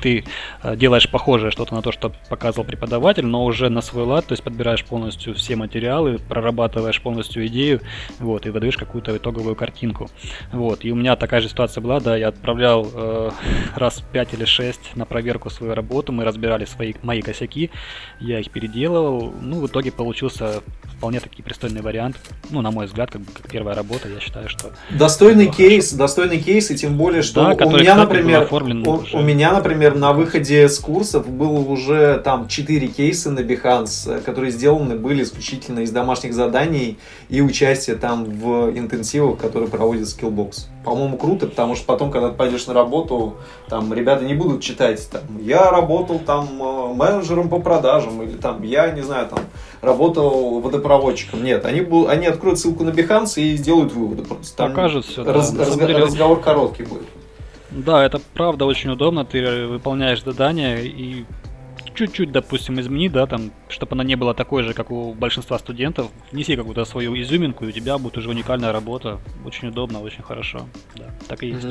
[SPEAKER 1] ты э, делаешь похожее что-то на то, что показывал преподаватель, но уже на свой лад, то есть подбираешь полностью все материалы, прорабатываешь полностью идею, вот, и выдаешь какую-то итоговую картинку. Вот, и у меня такая же ситуация была, да, я отправлял э, раз 5 или 6 на проверку свою работу, мы разбирали свои, мои косяки, я их переделывал, ну, в итоге получился вполне таки пристойный вариант, ну, на мой взгляд, как, бы, как первая работа, я считаю, что
[SPEAKER 3] Достойный
[SPEAKER 1] Ну,
[SPEAKER 3] кейс, достойный кейс, и тем более, что
[SPEAKER 1] Да,
[SPEAKER 3] у
[SPEAKER 1] который,
[SPEAKER 3] меня,
[SPEAKER 1] кстати,
[SPEAKER 3] например, у, у меня, например, на выходе с курсов было уже там 4 кейса на Behance, э, которые сделаны были исключительно из домашних заданий и участия там в интенсивах, которые проводит Skillbox. По-моему, круто, потому что потом, когда ты пойдешь на работу, там ребята не будут читать, там, я работал там э, менеджером по продажам, или там, я, не знаю, там, работал водопроводчиком. Нет, они, бу- они откроют ссылку на Behance и сделают выводы просто. Там
[SPEAKER 1] покажет все.
[SPEAKER 3] раз- разго- разговор короткий будет.
[SPEAKER 1] Да, это правда очень удобно. Ты выполняешь задание и чуть-чуть, допустим, измени, да, там, чтобы она не была такой же, как у большинства студентов. Внеси какую-то свою изюминку, и у тебя будет уже уникальная работа. Очень удобно, очень хорошо. Да, так и есть.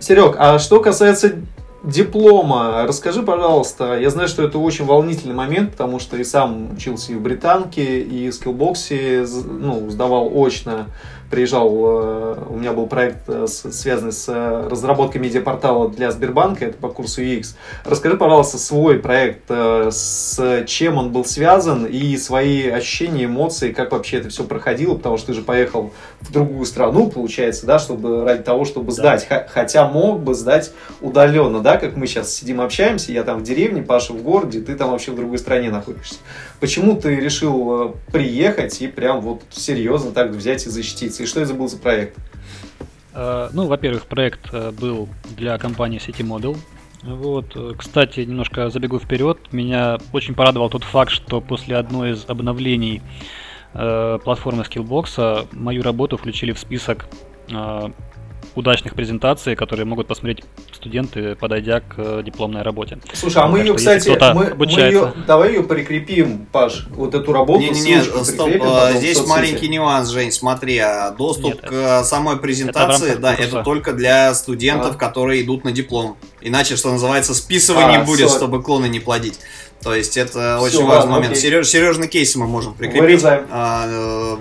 [SPEAKER 3] Серег, а что касается диплома, расскажи, пожалуйста. Я знаю, что это очень волнительный момент, потому что и сам учился и в британке, и в скиллбоксе, ну, сдавал очно. Приезжал, э, у меня был проект, э, связанный с э, разработкой медиапортала для Сбербанка, это по курсу UX. Расскажи, пожалуйста, свой проект, с чем он был связан, и свои ощущения, эмоции, как вообще это все проходило, потому что ты же поехал в другую страну, получается, да, чтобы ради того, чтобы
[SPEAKER 1] Да.
[SPEAKER 3] сдать. Хотя мог бы сдать удаленно, да, как мы сейчас сидим общаемся, я там в деревне, Паша в городе, ты там вообще в другой стране находишься. Почему ты решил э, приехать и прям вот серьезно так взять и защититься? И что это был за проект?
[SPEAKER 1] Э, Ну, во-первых, проект э, был для компании City Model. Вот, кстати, немножко забегу вперед. Меня очень порадовал тот факт, что после одной из обновлений э, платформы Skillbox мою работу включили в список удачных презентаций, которые могут посмотреть студенты, подойдя к э, дипломной работе.
[SPEAKER 3] Слушай, а мы
[SPEAKER 1] Так
[SPEAKER 3] ее,
[SPEAKER 1] что
[SPEAKER 3] кстати, мы, мы
[SPEAKER 1] обучается-
[SPEAKER 3] ее, давай ее прикрепим, Паш, вот эту работу.
[SPEAKER 2] Не-не-не,
[SPEAKER 3] ссылочку
[SPEAKER 2] стоп,
[SPEAKER 3] прикрепим
[SPEAKER 2] а,
[SPEAKER 3] потом в
[SPEAKER 2] здесь маленький нюанс, Жень, смотри, а доступ
[SPEAKER 1] Нет,
[SPEAKER 2] к а, самой презентации,
[SPEAKER 1] рамках
[SPEAKER 2] да,
[SPEAKER 1] курса.
[SPEAKER 2] это только для студентов,
[SPEAKER 3] А.
[SPEAKER 2] которые идут на диплом. Иначе, что называется, списывание
[SPEAKER 3] А,
[SPEAKER 2] будет,
[SPEAKER 3] всё.
[SPEAKER 2] чтобы клоны не плодить. То есть это
[SPEAKER 3] Всё,
[SPEAKER 2] очень важный
[SPEAKER 3] ладно,
[SPEAKER 2] момент.
[SPEAKER 3] окей.
[SPEAKER 2] Сереж, Сережный кейс мы можем прикрепить.
[SPEAKER 3] Вырезаем.
[SPEAKER 2] А, э,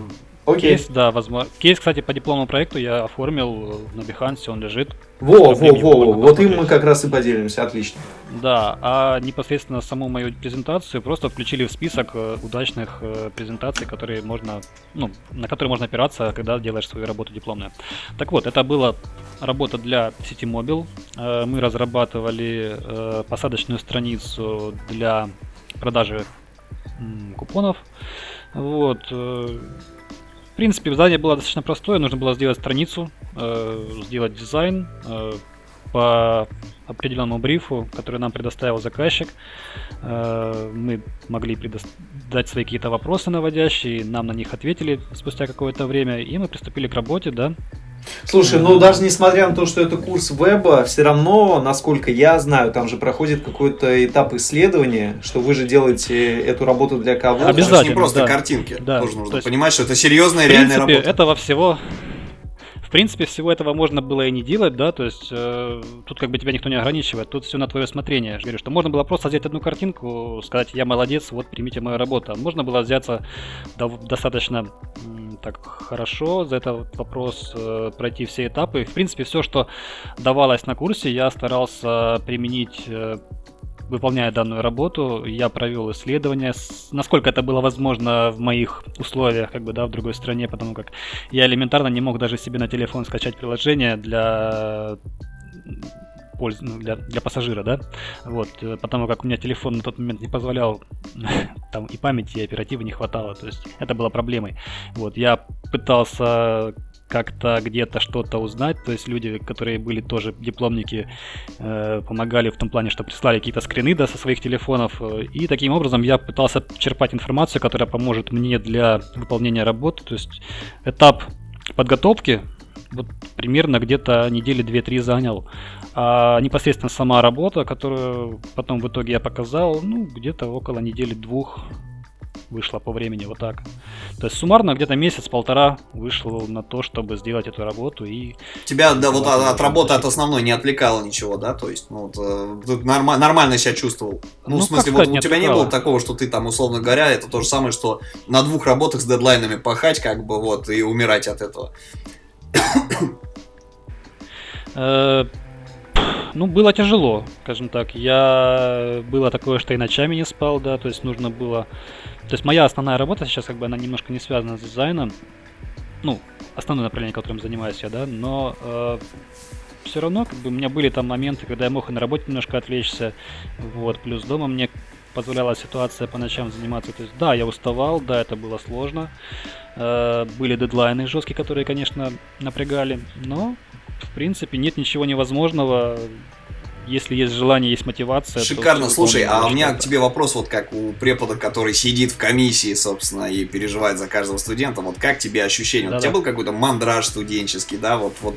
[SPEAKER 3] Окей.
[SPEAKER 1] Кейс, да, возможно. Кейс, кстати, по дипломному проекту я оформил на Behance, он лежит.
[SPEAKER 3] Во, во, во,
[SPEAKER 1] можно
[SPEAKER 3] вот им мы как раз и поделимся, отлично.
[SPEAKER 1] Да, а непосредственно саму мою презентацию просто включили в список э, удачных э, презентаций, которые можно, ну, на которые можно опираться, когда делаешь свою работу дипломную. Так вот, это была работа для сети Mobile. Э, Мы разрабатывали э, посадочную страницу для продажи купонов. Вот. В принципе, задание было достаточно простое. Нужно было сделать страницу, э, сделать дизайн э, по определенному брифу, который нам предоставил заказчик. Э, Мы могли предос- дать свои какие-то вопросы наводящие, нам на них ответили спустя какое-то время, и мы приступили к работе, да.
[SPEAKER 3] Слушай, ну даже несмотря на то, что это курс веба, все равно, насколько я знаю, там же проходит какой-то этап исследования, что вы же делаете эту работу для кого-то.
[SPEAKER 2] Это же не
[SPEAKER 1] Обязательно,
[SPEAKER 2] просто
[SPEAKER 1] да.
[SPEAKER 2] картинки.
[SPEAKER 1] Да,
[SPEAKER 2] Тоже
[SPEAKER 1] то
[SPEAKER 2] нужно
[SPEAKER 1] есть,
[SPEAKER 2] понимать, что это серьезная
[SPEAKER 1] В
[SPEAKER 2] реальная
[SPEAKER 1] принципе,
[SPEAKER 2] работа.
[SPEAKER 1] этого всего... Принципе, всего этого можно было и не делать, да, то есть э, тут как бы тебя никто не ограничивает, тут все на твое усмотрение. Я говорю, что можно было просто взять одну картинку, сказать, я молодец, вот примите мою работу. А можно было взяться дов- достаточно так хорошо за этот вопрос, э, пройти все этапы. В принципе, все, что давалось на курсе, я старался применить э, выполняя данную работу, я провел исследование, насколько это было возможно в моих условиях, как бы, да, в другой стране, потому как я элементарно не мог даже себе на телефон скачать приложение для польз- ну, для, для пассажира, да, вот, э, потому как у меня телефон на тот момент не позволял, [laughs] там и памяти, и оперативы не хватало, то есть это было проблемой, вот, я пытался как-то где-то что-то узнать, то есть люди, которые были тоже дипломники, э, помогали в том плане, что прислали какие-то скрины да, со своих телефонов, э, и таким образом я пытался черпать информацию, которая поможет мне для выполнения работы, то есть этап подготовки вот примерно где-то недели 2-3 занял. А непосредственно сама работа, которую потом в итоге я показал, ну, где-то около недели двух вышла по времени вот так. То есть суммарно где-то месяц-полтора вышел на то, чтобы сделать эту работу и
[SPEAKER 2] Тебя да, вот от, от работы от основной не отвлекало ничего, да? То есть, ну, вот, э, ты норма- нормально себя чувствовал. Ну,
[SPEAKER 1] Ну,
[SPEAKER 2] в смысле, вот у тебя не было такого, что ты там, условно говоря, это то же самое, что на двух работах с дедлайнами пахать, как бы, вот, и умирать от этого.
[SPEAKER 1] Э, Ну, было тяжело, скажем так. Я было такое, что и ночами не спал, да, то есть нужно было. То есть моя основная работа сейчас, как бы, она немножко не связана с дизайном. Ну, основное направление, которым занимаюсь я, да, но все равно, как бы, у меня были там моменты, когда я мог и на работе немножко отвлечься, вот, плюс дома мне позволяла ситуация по ночам заниматься. То есть, да, я уставал, да, это было сложно. Э, Были дедлайны жесткие, которые, конечно, напрягали, но в принципе, нет ничего невозможного. Если есть желание, есть мотивация. то
[SPEAKER 2] Шикарно.
[SPEAKER 1] всё
[SPEAKER 2] Слушай, а у меня к тебе вопрос, вот как у препода, который сидит в комиссии, собственно, и переживает за каждого студента. Вот как тебе ощущение? Вот у
[SPEAKER 1] Да-да.
[SPEAKER 2] тебя был какой-то мандраж студенческий, да, вот, вот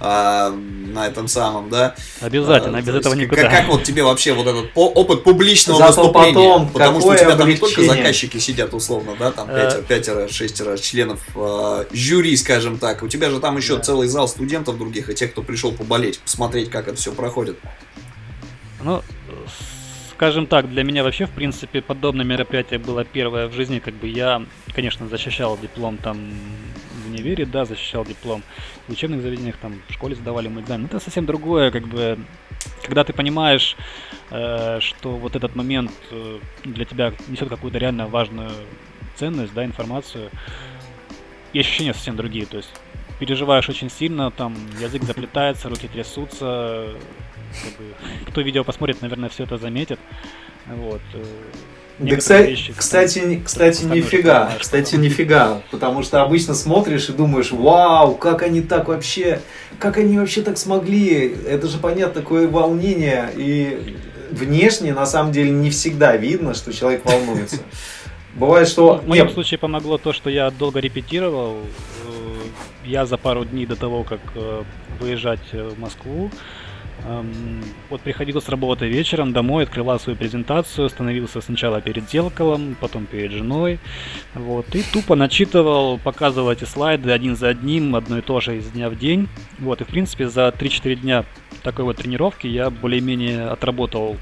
[SPEAKER 2] а, на этом самом, да?
[SPEAKER 1] Обязательно,
[SPEAKER 2] А,
[SPEAKER 1] без
[SPEAKER 2] то
[SPEAKER 1] этого никуда.
[SPEAKER 2] Как, как вот тебе вообще вот этот по- опыт публичного
[SPEAKER 3] Зато
[SPEAKER 2] выступления?
[SPEAKER 3] потом
[SPEAKER 2] Потому что у тебя там не только
[SPEAKER 3] облегчение.
[SPEAKER 2] заказчики сидят условно, да, там
[SPEAKER 1] Э.
[SPEAKER 2] пятеро, пятеро, шестеро членов э, жюри, скажем так. У тебя же там еще
[SPEAKER 1] Да.
[SPEAKER 2] целый зал студентов других и тех, кто пришел поболеть, посмотреть, как это все проходит.
[SPEAKER 1] Ну, скажем так, для меня вообще, в принципе, подобное мероприятие было первое в жизни. Как бы я, конечно, защищал диплом там в универе, да, защищал диплом в учебных заведениях, там в школе сдавали мы экзамен. Это совсем другое, как бы, когда ты понимаешь, э, что вот этот момент э, для тебя несет какую-то реально важную ценность, да, информацию, и ощущения совсем другие. То есть переживаешь очень сильно, там язык заплетается, руки трясутся. Как бы, кто видео посмотрит, наверное, все это заметит. Вот. э,
[SPEAKER 3] Да, кстати,
[SPEAKER 1] вещи,
[SPEAKER 3] кстати, не- кстати, нифига,
[SPEAKER 1] понимаешь,
[SPEAKER 3] кстати,
[SPEAKER 1] потом.
[SPEAKER 3] нифига, потому что обычно смотришь и думаешь, вау, как они так вообще, как они вообще так смогли, это же понятно, такое волнение, и внешне, на самом деле, не всегда видно, что человек волнуется. Бывает, что...
[SPEAKER 1] В моем
[SPEAKER 3] Нет,
[SPEAKER 1] случае помогло то, что я долго репетировал. Э, Я за пару дней до того, как э, выезжать в Москву, вот приходил с работы вечером домой, открывал свою презентацию, становился сначала перед зеркалом, потом перед женой, вот, и тупо начитывал, показывал эти слайды один за одним, одно и то же из дня в день. Вот, и в принципе за 3-4 дня такой вот тренировки я более-менее отработал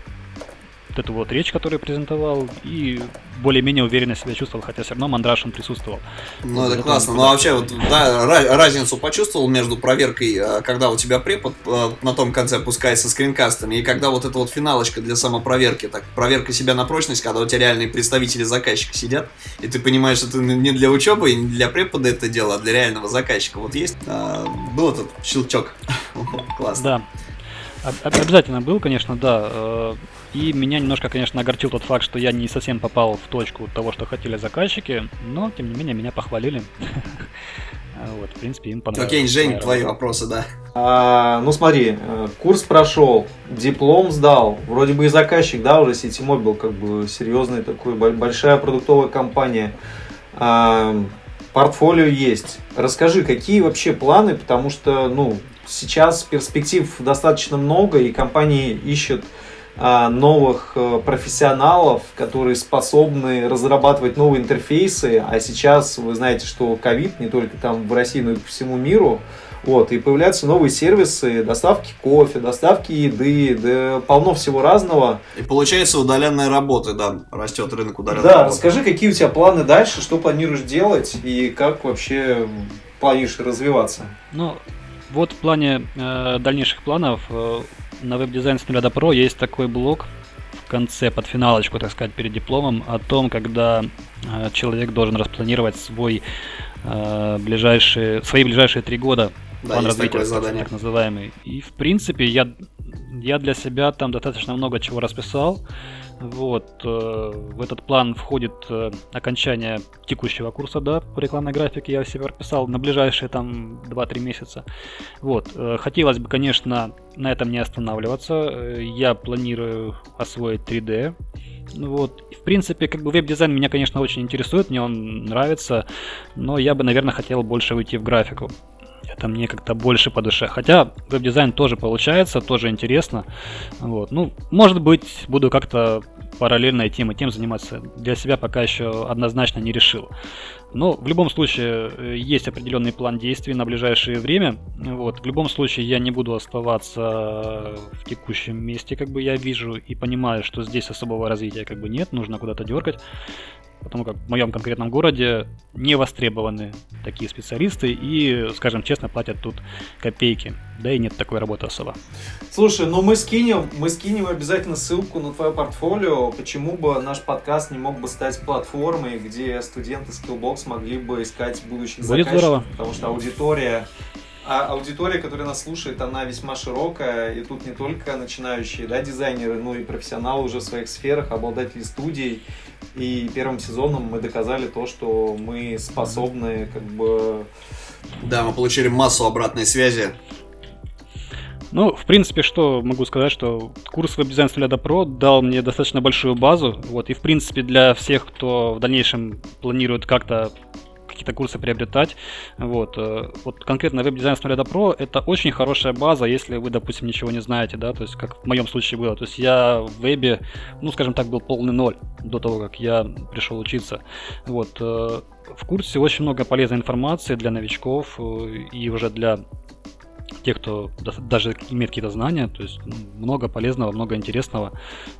[SPEAKER 1] вот эту вот речь, которую презентовал, и более-менее уверенно себя чувствовал, хотя все равно мандраж он присутствовал.
[SPEAKER 2] Ну, это классно. Ну, а вообще, вот, да, разницу почувствовал между проверкой, э, когда у тебя препод э, на том конце опускается скринкастами, и когда вот эта вот финалочка для самопроверки, так, проверка себя на прочность, когда у тебя реальные представители заказчика сидят, и ты понимаешь, что ты не для учебы и не для препода это дело, а для реального заказчика. Вот есть, а, был этот щелчок. [laughs] Классно.
[SPEAKER 1] Да. Обязательно был, конечно, да. И меня немножко, конечно, огорчил тот факт, что я не совсем попал в точку того, что хотели заказчики, но, тем не менее, меня похвалили. [laughs] Вот, в принципе, им понравилось.
[SPEAKER 2] Окей, Жень, твои вопросы, да.
[SPEAKER 3] А, ну смотри, э, курс прошел, диплом сдал, вроде бы и заказчик, да, уже Ситимой был как бы серьезный такой, большая продуктовая компания. А, портфолио есть. Расскажи, какие вообще планы, потому что, ну, сейчас перспектив достаточно много, и компании ищут а, новых э, профессионалов, которые способны разрабатывать новые интерфейсы, а сейчас вы знаете, что ковид не только там в России, но и по всему миру, вот, и появляются новые сервисы, доставки кофе, доставки еды, да, полно всего разного.
[SPEAKER 2] И получается удаленная работа, да, растет рынок удаленной
[SPEAKER 3] да, работы. расскажи, какие у тебя планы дальше, что планируешь делать и как вообще планируешь развиваться?
[SPEAKER 1] Ну, вот в плане э, дальнейших планов э, на веб-дизайн с нуля до про есть такой блок в конце, под финалочку, так сказать, перед дипломом, о том, когда э, человек должен распланировать свой э, ближайшие, свои ближайшие три года
[SPEAKER 2] да, план развития,
[SPEAKER 1] так, так называемый. И в принципе я, я для себя там достаточно много чего расписал. Вот, э, в этот план входит э, окончание текущего курса, да, по рекламной графике я себе прописал на ближайшие там 2-3 месяца. Вот, э, хотелось бы, конечно, на этом не останавливаться. Я планирую освоить 3D. Вот. В принципе, как бы веб-дизайн меня, конечно, очень интересует, мне он нравится, но я бы, наверное, хотел больше уйти в графику. Это мне как-то больше по душе. Хотя веб-дизайн тоже получается, тоже интересно. Вот. Ну, может быть, буду как-то параллельно и тем, и тем заниматься. Для себя пока еще однозначно не решил. Но в любом случае э, есть определенный план действий на ближайшее время. Вот. В любом случае я не буду оставаться в текущем месте, как бы я вижу и понимаю, что здесь особого развития как бы нет, нужно куда-то дергать потому как в моем конкретном городе не востребованы такие специалисты и, скажем честно, платят тут копейки. Да и нет такой работы особо.
[SPEAKER 3] Слушай, ну мы скинем, мы скинем обязательно ссылку на твое портфолио. Почему бы наш подкаст не мог бы стать платформой, где студенты Skillbox могли бы искать будущих
[SPEAKER 1] Будет заказчиков? Здорово.
[SPEAKER 3] Потому что аудитория а аудитория, которая нас слушает, она весьма широкая, и тут не только начинающие да, дизайнеры, но и профессионалы уже в своих сферах, обладатели студий. И первым сезоном мы доказали то, что мы способны как бы...
[SPEAKER 2] Да, мы получили массу обратной связи.
[SPEAKER 1] Ну, в принципе, что могу сказать, что курс веб-дизайн с нуля PRO дал мне достаточно большую базу. Вот, и в принципе для всех, кто в дальнейшем планирует как-то какие-то курсы приобретать. Вот, э, вот конкретно веб-дизайн с нуля до PRO это очень хорошая база, если вы, допустим, ничего не знаете, да, то есть как в моем случае было. То есть я в вебе, ну, скажем так, был полный ноль до того, как я пришел учиться. Вот, э, в курсе очень много полезной информации для новичков э, и уже для тех, кто даже имеет какие-то знания, то есть много полезного, много интересного,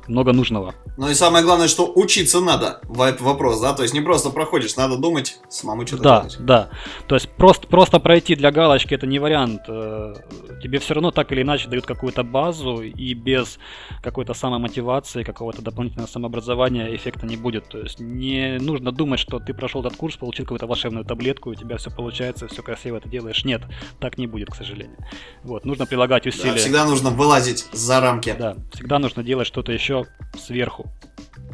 [SPEAKER 1] много нужного.
[SPEAKER 2] Ну и самое главное, что учиться надо, вопрос, да, то есть не просто проходишь, надо думать, самому что-то
[SPEAKER 1] да,
[SPEAKER 2] делать.
[SPEAKER 1] Да, то есть просто, просто пройти для галочки это не вариант, э, тебе все равно так или иначе дают какую-то базу, и без какой-то самомотивации, какого-то дополнительного самообразования эффекта не будет, то есть не нужно думать, что ты прошел этот курс, получил какую-то волшебную таблетку, у тебя все получается, все красиво ты делаешь, нет, так не будет, к сожалению. Вот, нужно прилагать усилия. Да,
[SPEAKER 2] всегда нужно вылазить за рамки.
[SPEAKER 1] Да, всегда нужно делать что-то еще сверху.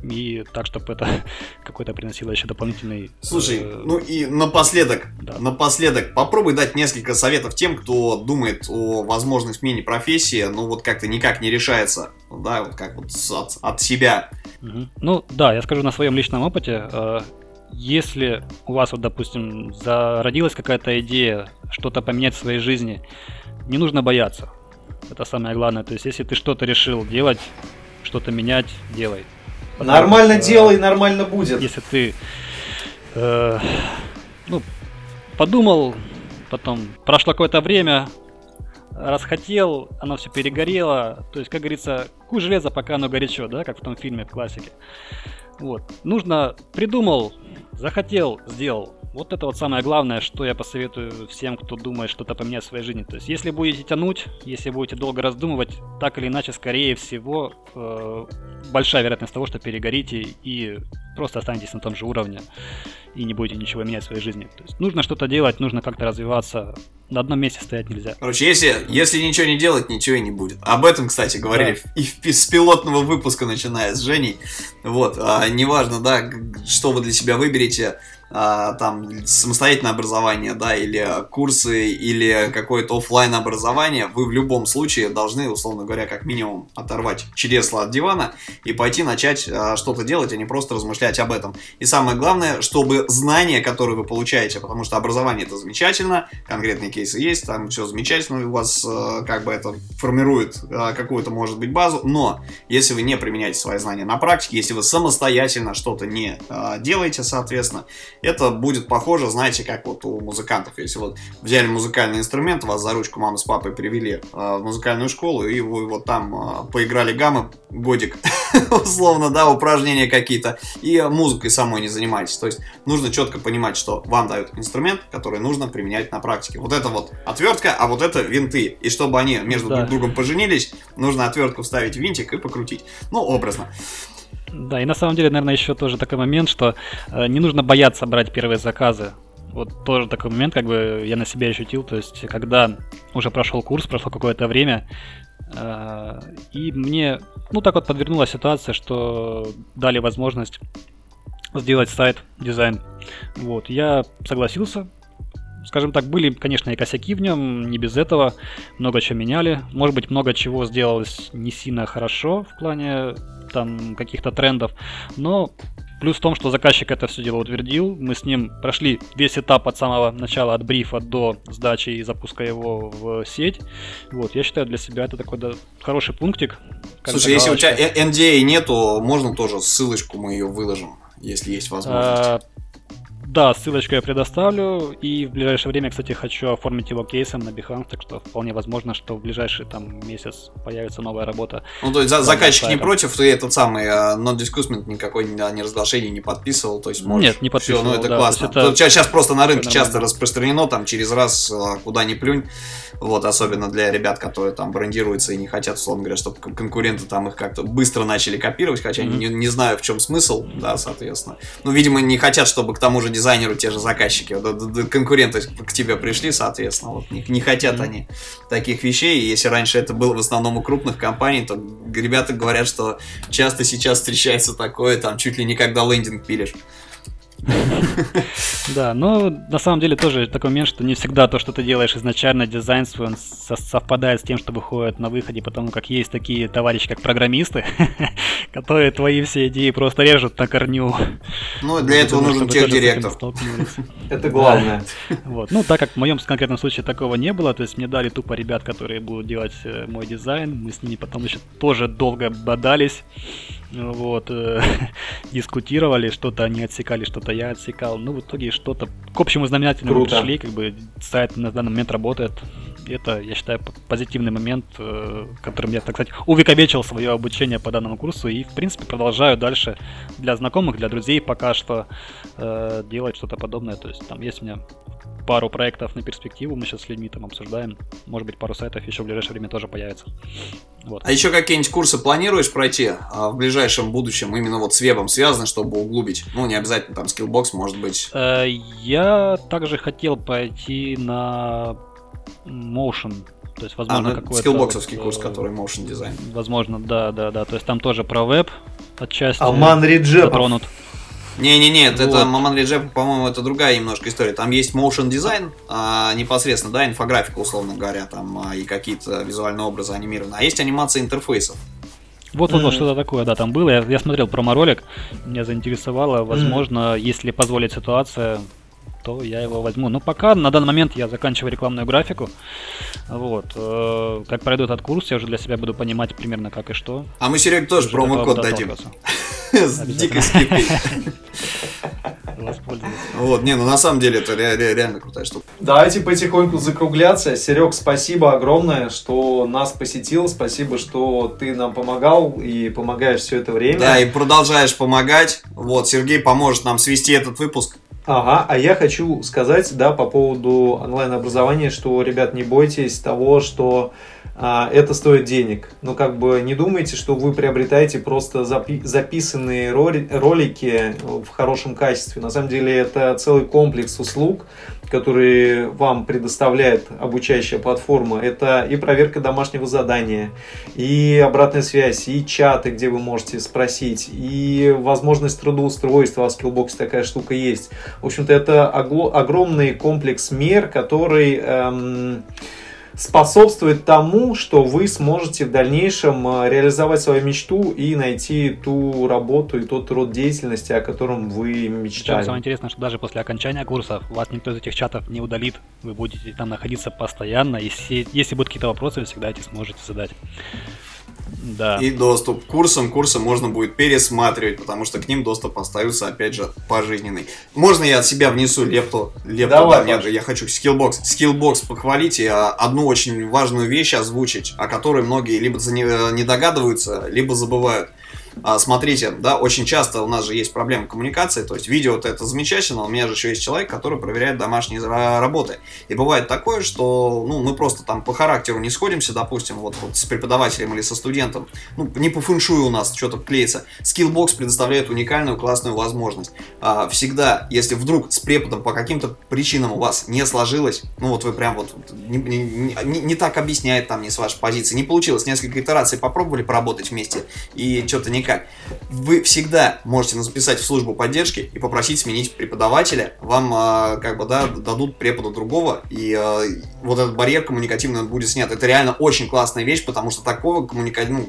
[SPEAKER 1] И так, чтобы это [laughs] какой-то приносило еще дополнительный...
[SPEAKER 2] Слушай, э, ну и напоследок, да. напоследок, попробуй дать несколько советов тем, кто думает о возможной смене профессии, но вот как-то никак не решается, да, вот как вот от, от себя.
[SPEAKER 1] Угу. Ну да, я скажу на своем личном опыте, э, если у вас вот, допустим, зародилась какая-то идея что-то поменять в своей жизни, не нужно бояться. Это самое главное. То есть, если ты что-то решил делать, что-то менять, делай.
[SPEAKER 3] Потому нормально что, делай, нормально будет.
[SPEAKER 1] Если ты э, ну, подумал, потом прошло какое-то время, расхотел, оно все перегорело. То есть, как говорится, куй железо, пока оно горячо, да, как в том фильме в классике. Вот. Нужно, придумал, захотел, сделал. Вот это вот самое главное, что я посоветую всем, кто думает что-то поменять в своей жизни. То есть, если будете тянуть, если будете долго раздумывать, так или иначе, скорее всего, э, большая вероятность того, что перегорите и просто останетесь на том же уровне и не будете ничего менять в своей жизни. То есть, нужно что-то делать, нужно как-то развиваться. На одном месте стоять нельзя.
[SPEAKER 2] Короче, если, если ничего не делать, ничего и не будет. Об этом, кстати, говорили
[SPEAKER 1] Да.
[SPEAKER 2] и в- с пилотного выпуска, начиная с Женей. Вот, а, неважно, да, что вы для себя выберете, а, там, самостоятельное образование, да, или курсы, или какое-то оффлайн образование, вы в любом случае должны, условно говоря, как минимум оторвать чресло от дивана и пойти начать а, что-то делать, а не просто размышлять об этом. И самое главное, чтобы знания, которые вы получаете, потому что образование это замечательно, конкретные кейсы есть, там все замечательно, у вас э, как бы это формирует какую-то, может быть, базу, но если вы не применяете свои знания на практике, если вы самостоятельно что-то не делаете, соответственно, это будет похоже, знаете, как вот у музыкантов, если вот взяли музыкальный инструмент, вас за ручку мама с папой привели э, в музыкальную школу, и вы вот там э, поиграли гаммы годик, [laughs] условно, да, упражнения какие-то, и музыкой самой не занимаетесь. То есть нужно четко понимать, что вам дают инструмент, который нужно применять на практике. Вот это вот отвертка, а вот это винты. И чтобы они между
[SPEAKER 1] Да.
[SPEAKER 2] друг другом поженились, нужно отвертку вставить в винтик и покрутить. Ну, образно.
[SPEAKER 1] Да, и на самом деле, наверное, еще тоже такой момент, что э, не нужно бояться брать первые заказы. Вот тоже такой момент, как бы я на себя ощутил, то есть когда уже прошел курс, прошло какое-то время, э, и мне, ну так вот подвернулась ситуация, что дали возможность сделать сайт, дизайн. Вот, я согласился, скажем так, были, конечно, и косяки в нем, не без этого, много чего меняли, может быть, много чего сделалось не сильно хорошо в плане там каких-то трендов, но плюс в том, что заказчик это все дело утвердил, мы с ним прошли весь этап от самого начала, от брифа до сдачи и запуска его в сеть, вот, я считаю для себя это такой да, хороший пунктик.
[SPEAKER 2] Слушай, если у тебя
[SPEAKER 1] галочка.
[SPEAKER 2] NDA нету, можно тоже ссылочку мы ее выложим, если есть возможность.
[SPEAKER 1] А, Да, ссылочку я предоставлю. И в ближайшее время, кстати, хочу оформить его кейсом на Behance, так что вполне возможно, что в ближайший там месяц появится новая работа.
[SPEAKER 2] Ну, то есть за- заказчик не против, ты этот самый э, non-discussment никакой ни, ни разглашений не подписывал, то есть можешь...
[SPEAKER 1] Нет, не подписывал,
[SPEAKER 2] Всё, ну это
[SPEAKER 1] да,
[SPEAKER 2] классно.
[SPEAKER 1] то это
[SPEAKER 2] сейчас, просто на рынке часто распространено, там через раз э, куда ни плюнь, вот, особенно для ребят, которые там брендируются и не хотят, условно говоря, чтобы кон- конкуренты там их как-то быстро начали копировать, хотя
[SPEAKER 1] Мгм.
[SPEAKER 2] не, не знаю, в чем смысл, да, соответственно. Ну, видимо, не хотят, чтобы к тому же дизайнеру те же заказчики, вот, конкуренты к тебе пришли, соответственно, вот, не, не хотят они таких вещей, и если раньше это было в основном у крупных компаний, то ребята говорят, что часто сейчас встречается такое, там, чуть ли не когда лендинг пилишь. [laughs]
[SPEAKER 1] Да, но на самом деле тоже такой момент, что не всегда то, что ты делаешь изначально, дизайн свой, он со- совпадает с тем, что выходит на выходе, потому как есть такие товарищи, как программисты, [laughs] которые твои все идеи просто режут на корню.
[SPEAKER 2] Ну, для этого нужен техдиректор.
[SPEAKER 3] Это главное.
[SPEAKER 1] Вот. Ну, так как в моем конкретном случае такого не было, то есть мне дали тупо ребят, которые будут делать э, мой дизайн, мы с ними потом еще тоже долго бодались, вот, э, [laughs] дискутировали, что-то они отсекали, что-то я отсекал, ну, в итоге что-то к общему знаменателю
[SPEAKER 3] Круто.
[SPEAKER 1] пришли, как бы сайт на данный момент работает, это, я считаю, позитивный момент, э, которым я, так сказать, увековечил свое обучение по данному курсу и, в принципе, продолжаю дальше для знакомых, для друзей пока что э, делать что-то подобное, то есть там есть у меня пару проектов на перспективу, мы сейчас с людьми там обсуждаем. Может быть, пару сайтов еще в ближайшее время тоже появится. Вот.
[SPEAKER 2] А еще какие-нибудь курсы планируешь пройти а, в ближайшем будущем, именно вот с вебом связаны, чтобы углубить? Ну, не обязательно там Skillbox, может быть.
[SPEAKER 1] Э, Я также хотел пойти на Motion. То есть,
[SPEAKER 2] А,
[SPEAKER 1] возможно,
[SPEAKER 2] ну,
[SPEAKER 1] какой-то...
[SPEAKER 2] скиллбоксовский
[SPEAKER 1] вот,
[SPEAKER 2] курс,
[SPEAKER 1] э,
[SPEAKER 2] который motion дизайн.
[SPEAKER 1] Возможно, да, да, да. То есть там тоже про веб отчасти
[SPEAKER 3] Алман Реджепов.
[SPEAKER 1] затронут.
[SPEAKER 2] Не-не-не, это
[SPEAKER 1] Вот.
[SPEAKER 2] Маман Реджеп, по-моему, это другая немножко история. Там есть motion дизайн, а, непосредственно, да, инфографика, условно говоря, там а, и какие-то визуальные образы анимированы. А есть анимация интерфейсов.
[SPEAKER 1] Вот, вот, вот
[SPEAKER 3] Мгм.
[SPEAKER 1] что-то такое, да, там было. Я, я смотрел промо-ролик, меня заинтересовало. Возможно, если позволит ситуация, то я его возьму. Но пока на данный момент я заканчиваю рекламную графику. Вот. э, Как пройду этот курс, я уже для себя буду понимать примерно как и что.
[SPEAKER 2] А мы Сереге тоже промокод дадим. С дикой скидкой. [laughs] Вот, не, ну на самом деле это ре- ре- реально крутая штука.
[SPEAKER 3] Давайте потихоньку закругляться. Серег, спасибо огромное, что нас посетил. Спасибо, что ты нам помогал и помогаешь все это время.
[SPEAKER 2] Да, и продолжаешь помогать. Вот, Сергей поможет нам свести этот выпуск.
[SPEAKER 3] Ага, а я хочу сказать, да, по поводу онлайн-образования, что, ребят, не бойтесь того, что это стоит денег. Но как бы не думайте, что вы приобретаете просто запи- записанные роли- ролики в хорошем качестве. На самом деле это целый комплекс услуг, которые вам предоставляет обучающая платформа. Это и проверка домашнего задания, и обратная связь, и чаты, где вы можете спросить, и возможность трудоустройства, а в Skillbox такая штука есть. В общем-то, это огромный комплекс мер, который эм, способствует тому, что вы сможете в дальнейшем э, реализовать свою мечту и найти ту работу и тот род деятельности, о котором вы
[SPEAKER 1] Причем
[SPEAKER 3] мечтали.
[SPEAKER 1] самое интересное, что даже после окончания курса вас никто из этих чатов не удалит. Вы будете там находиться постоянно. И се- если будут какие-то вопросы, вы всегда эти сможете задать. Да.
[SPEAKER 2] И доступ к курсам. Курсы можно будет пересматривать, потому что к ним доступ остается, опять же, пожизненный. Можно я от себя внесу лепту? лепту
[SPEAKER 3] Давай,
[SPEAKER 2] да,
[SPEAKER 3] Паш.
[SPEAKER 2] я хочу Skillbox. Skillbox похвалить и а, одну очень важную вещь озвучить, о которой многие либо не, не догадываются, либо забывают. А, смотрите, да, очень часто у нас же есть проблема коммуникации, то есть видео вот это замечательно, но у меня же еще есть человек, который проверяет домашние ра- работы. И бывает такое, что ну, мы просто там по характеру не сходимся, допустим, вот, вот с преподавателем или со студентом, ну, не по фэншую у нас что-то клеится. Skillbox предоставляет уникальную классную возможность. А, всегда, если вдруг с преподом по каким-то причинам у вас не сложилось, ну вот вы прям вот не, не- не- не так объясняет там не с вашей позиции, не получилось, несколько итераций попробовали поработать вместе и что-то никак. Вы всегда можете написать в службу поддержки и попросить сменить преподавателя. Вам а, как бы да дадут препода другого и а, вот этот барьер коммуникативный будет снят. Это реально очень классная вещь, потому что такого коммуникативного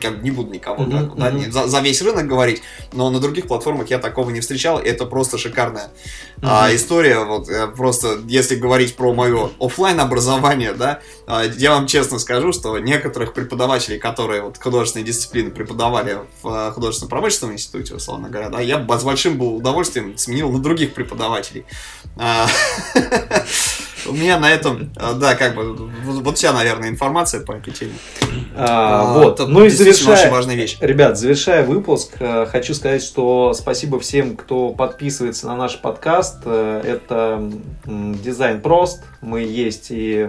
[SPEAKER 2] как не буду никого
[SPEAKER 3] Мгм,
[SPEAKER 2] так, да, не- за, за весь рынок говорить, но на других платформах я такого не встречал, и это просто шикарная а,
[SPEAKER 3] Мгм.
[SPEAKER 2] история. Вот э, просто, если говорить про мое оффлайн образование, да, а, я вам честно скажу, что некоторых преподавателей, которые вот художественные дисциплины преподавали в а, художественно-промышленном институте, условно говоря, да, я бы с большим бы удовольствием сменил на других преподавателей. [laughs] У меня на этом, а, да, как бы, вот вся, наверное, информация по этой теме.
[SPEAKER 3] А,
[SPEAKER 2] А,
[SPEAKER 3] вот. Ну и завершая,
[SPEAKER 2] очень важная вещь.
[SPEAKER 3] Ребят, завершая выпуск, э, хочу сказать, что спасибо всем, кто подписывается на наш подкаст. Э, Это дизайн прост. Мы есть и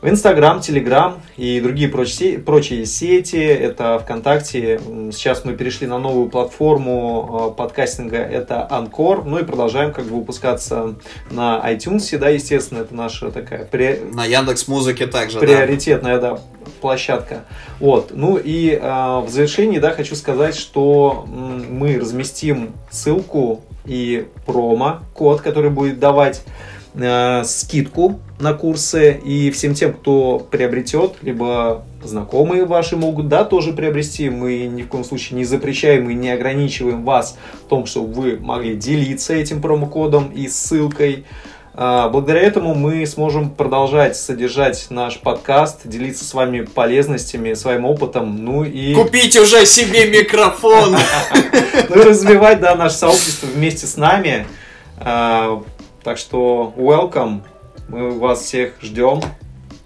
[SPEAKER 3] в Инстаграм, Телеграм и другие прочие, сети. Это ВКонтакте. Сейчас мы перешли на новую платформу э, подкастинга. Это Анкор. Ну и продолжаем как бы выпускаться на iTunes. Да, естественно, это наша такая пре-
[SPEAKER 2] На Яндекс Музыке также, да.
[SPEAKER 3] приоритетная да, площадка. Вот. Ну и э, в завершении, да, хочу сказать, что мы разместим ссылку и промо-код, который будет давать э, скидку на курсы. И всем тем, кто приобретет, либо знакомые ваши могут, да, тоже приобрести. Мы ни в коем случае не запрещаем и не ограничиваем вас в том, чтобы вы могли делиться этим промокодом и ссылкой. А, Благодаря этому мы сможем продолжать содержать наш подкаст, делиться с вами полезностями, своим опытом, ну и,
[SPEAKER 2] Купите уже себе микрофон! [laughs]
[SPEAKER 3] ну и развивать да, наше сообщество вместе с нами. Так что welcome, мы вас всех ждем.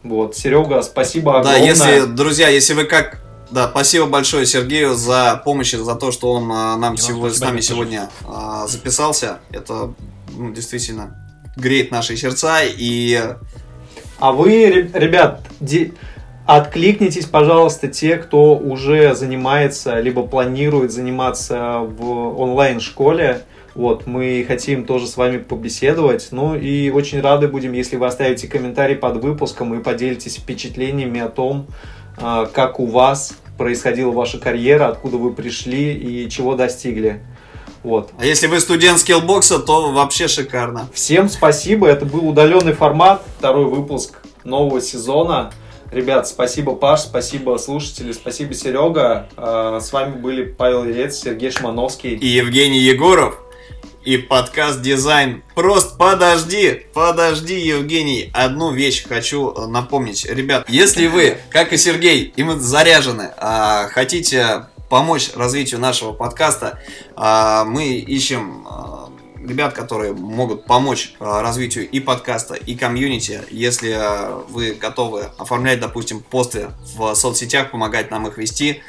[SPEAKER 3] Вот, Серега, спасибо
[SPEAKER 2] Да,
[SPEAKER 3] огромное.
[SPEAKER 2] если, друзья, если вы как... Да, спасибо большое Сергею за помощь и за то, что он а, нам сегодня, с нами сегодня а, записался. Это ну, действительно греет наши сердца и
[SPEAKER 3] А вы, ре- ребят, де- откликнитесь, пожалуйста, те, кто уже занимается, либо планирует заниматься в онлайн-школе. Вот, мы хотим тоже с вами побеседовать. Ну и очень рады будем, если вы оставите комментарий под выпуском и поделитесь впечатлениями о том, а, как у вас происходила ваша карьера, откуда вы пришли и чего достигли. Вот.
[SPEAKER 2] А если вы студент скиллбокса, то вообще шикарно.
[SPEAKER 3] Всем спасибо. Это был удаленный формат, второй выпуск нового сезона. Ребят, спасибо, Паш, спасибо, слушатели, спасибо, Серега. А, С вами были Павел Елец, Сергей Шмановский.
[SPEAKER 2] И Евгений Егоров. И подкаст дизайн. Просто подожди, подожди, Евгений. Одну вещь хочу напомнить. Ребят, если вы, как и Сергей, им заряжены, а, хотите помочь развитию нашего подкаста, а, мы ищем а, ребят, которые могут помочь развитию и подкаста, и комьюнити. Если вы готовы оформлять, допустим, посты в соцсетях, помогать нам их вести,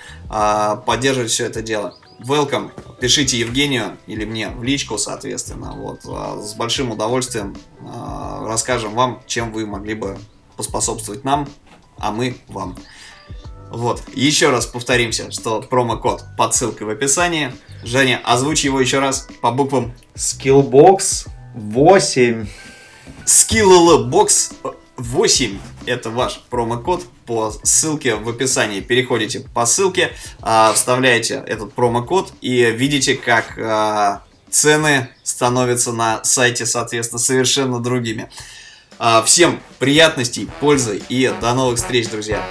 [SPEAKER 2] поддерживать все это дело. Welcome. Пишите Евгению или мне в личку, соответственно. Вот, а, с большим удовольствием а, расскажем вам, чем вы могли бы поспособствовать нам, а мы вам. Вот, еще раз повторимся, что промокод под ссылкой в описании. Женя, озвучь его еще раз по буквам.
[SPEAKER 3] Skillbox 8.
[SPEAKER 2] Skillbox 8 это ваш промокод по ссылке в описании. Переходите по ссылке, а, вставляете этот промокод и видите, как а, цены становятся на сайте, соответственно, совершенно другими. А, Всем приятностей, пользы и до новых встреч, друзья!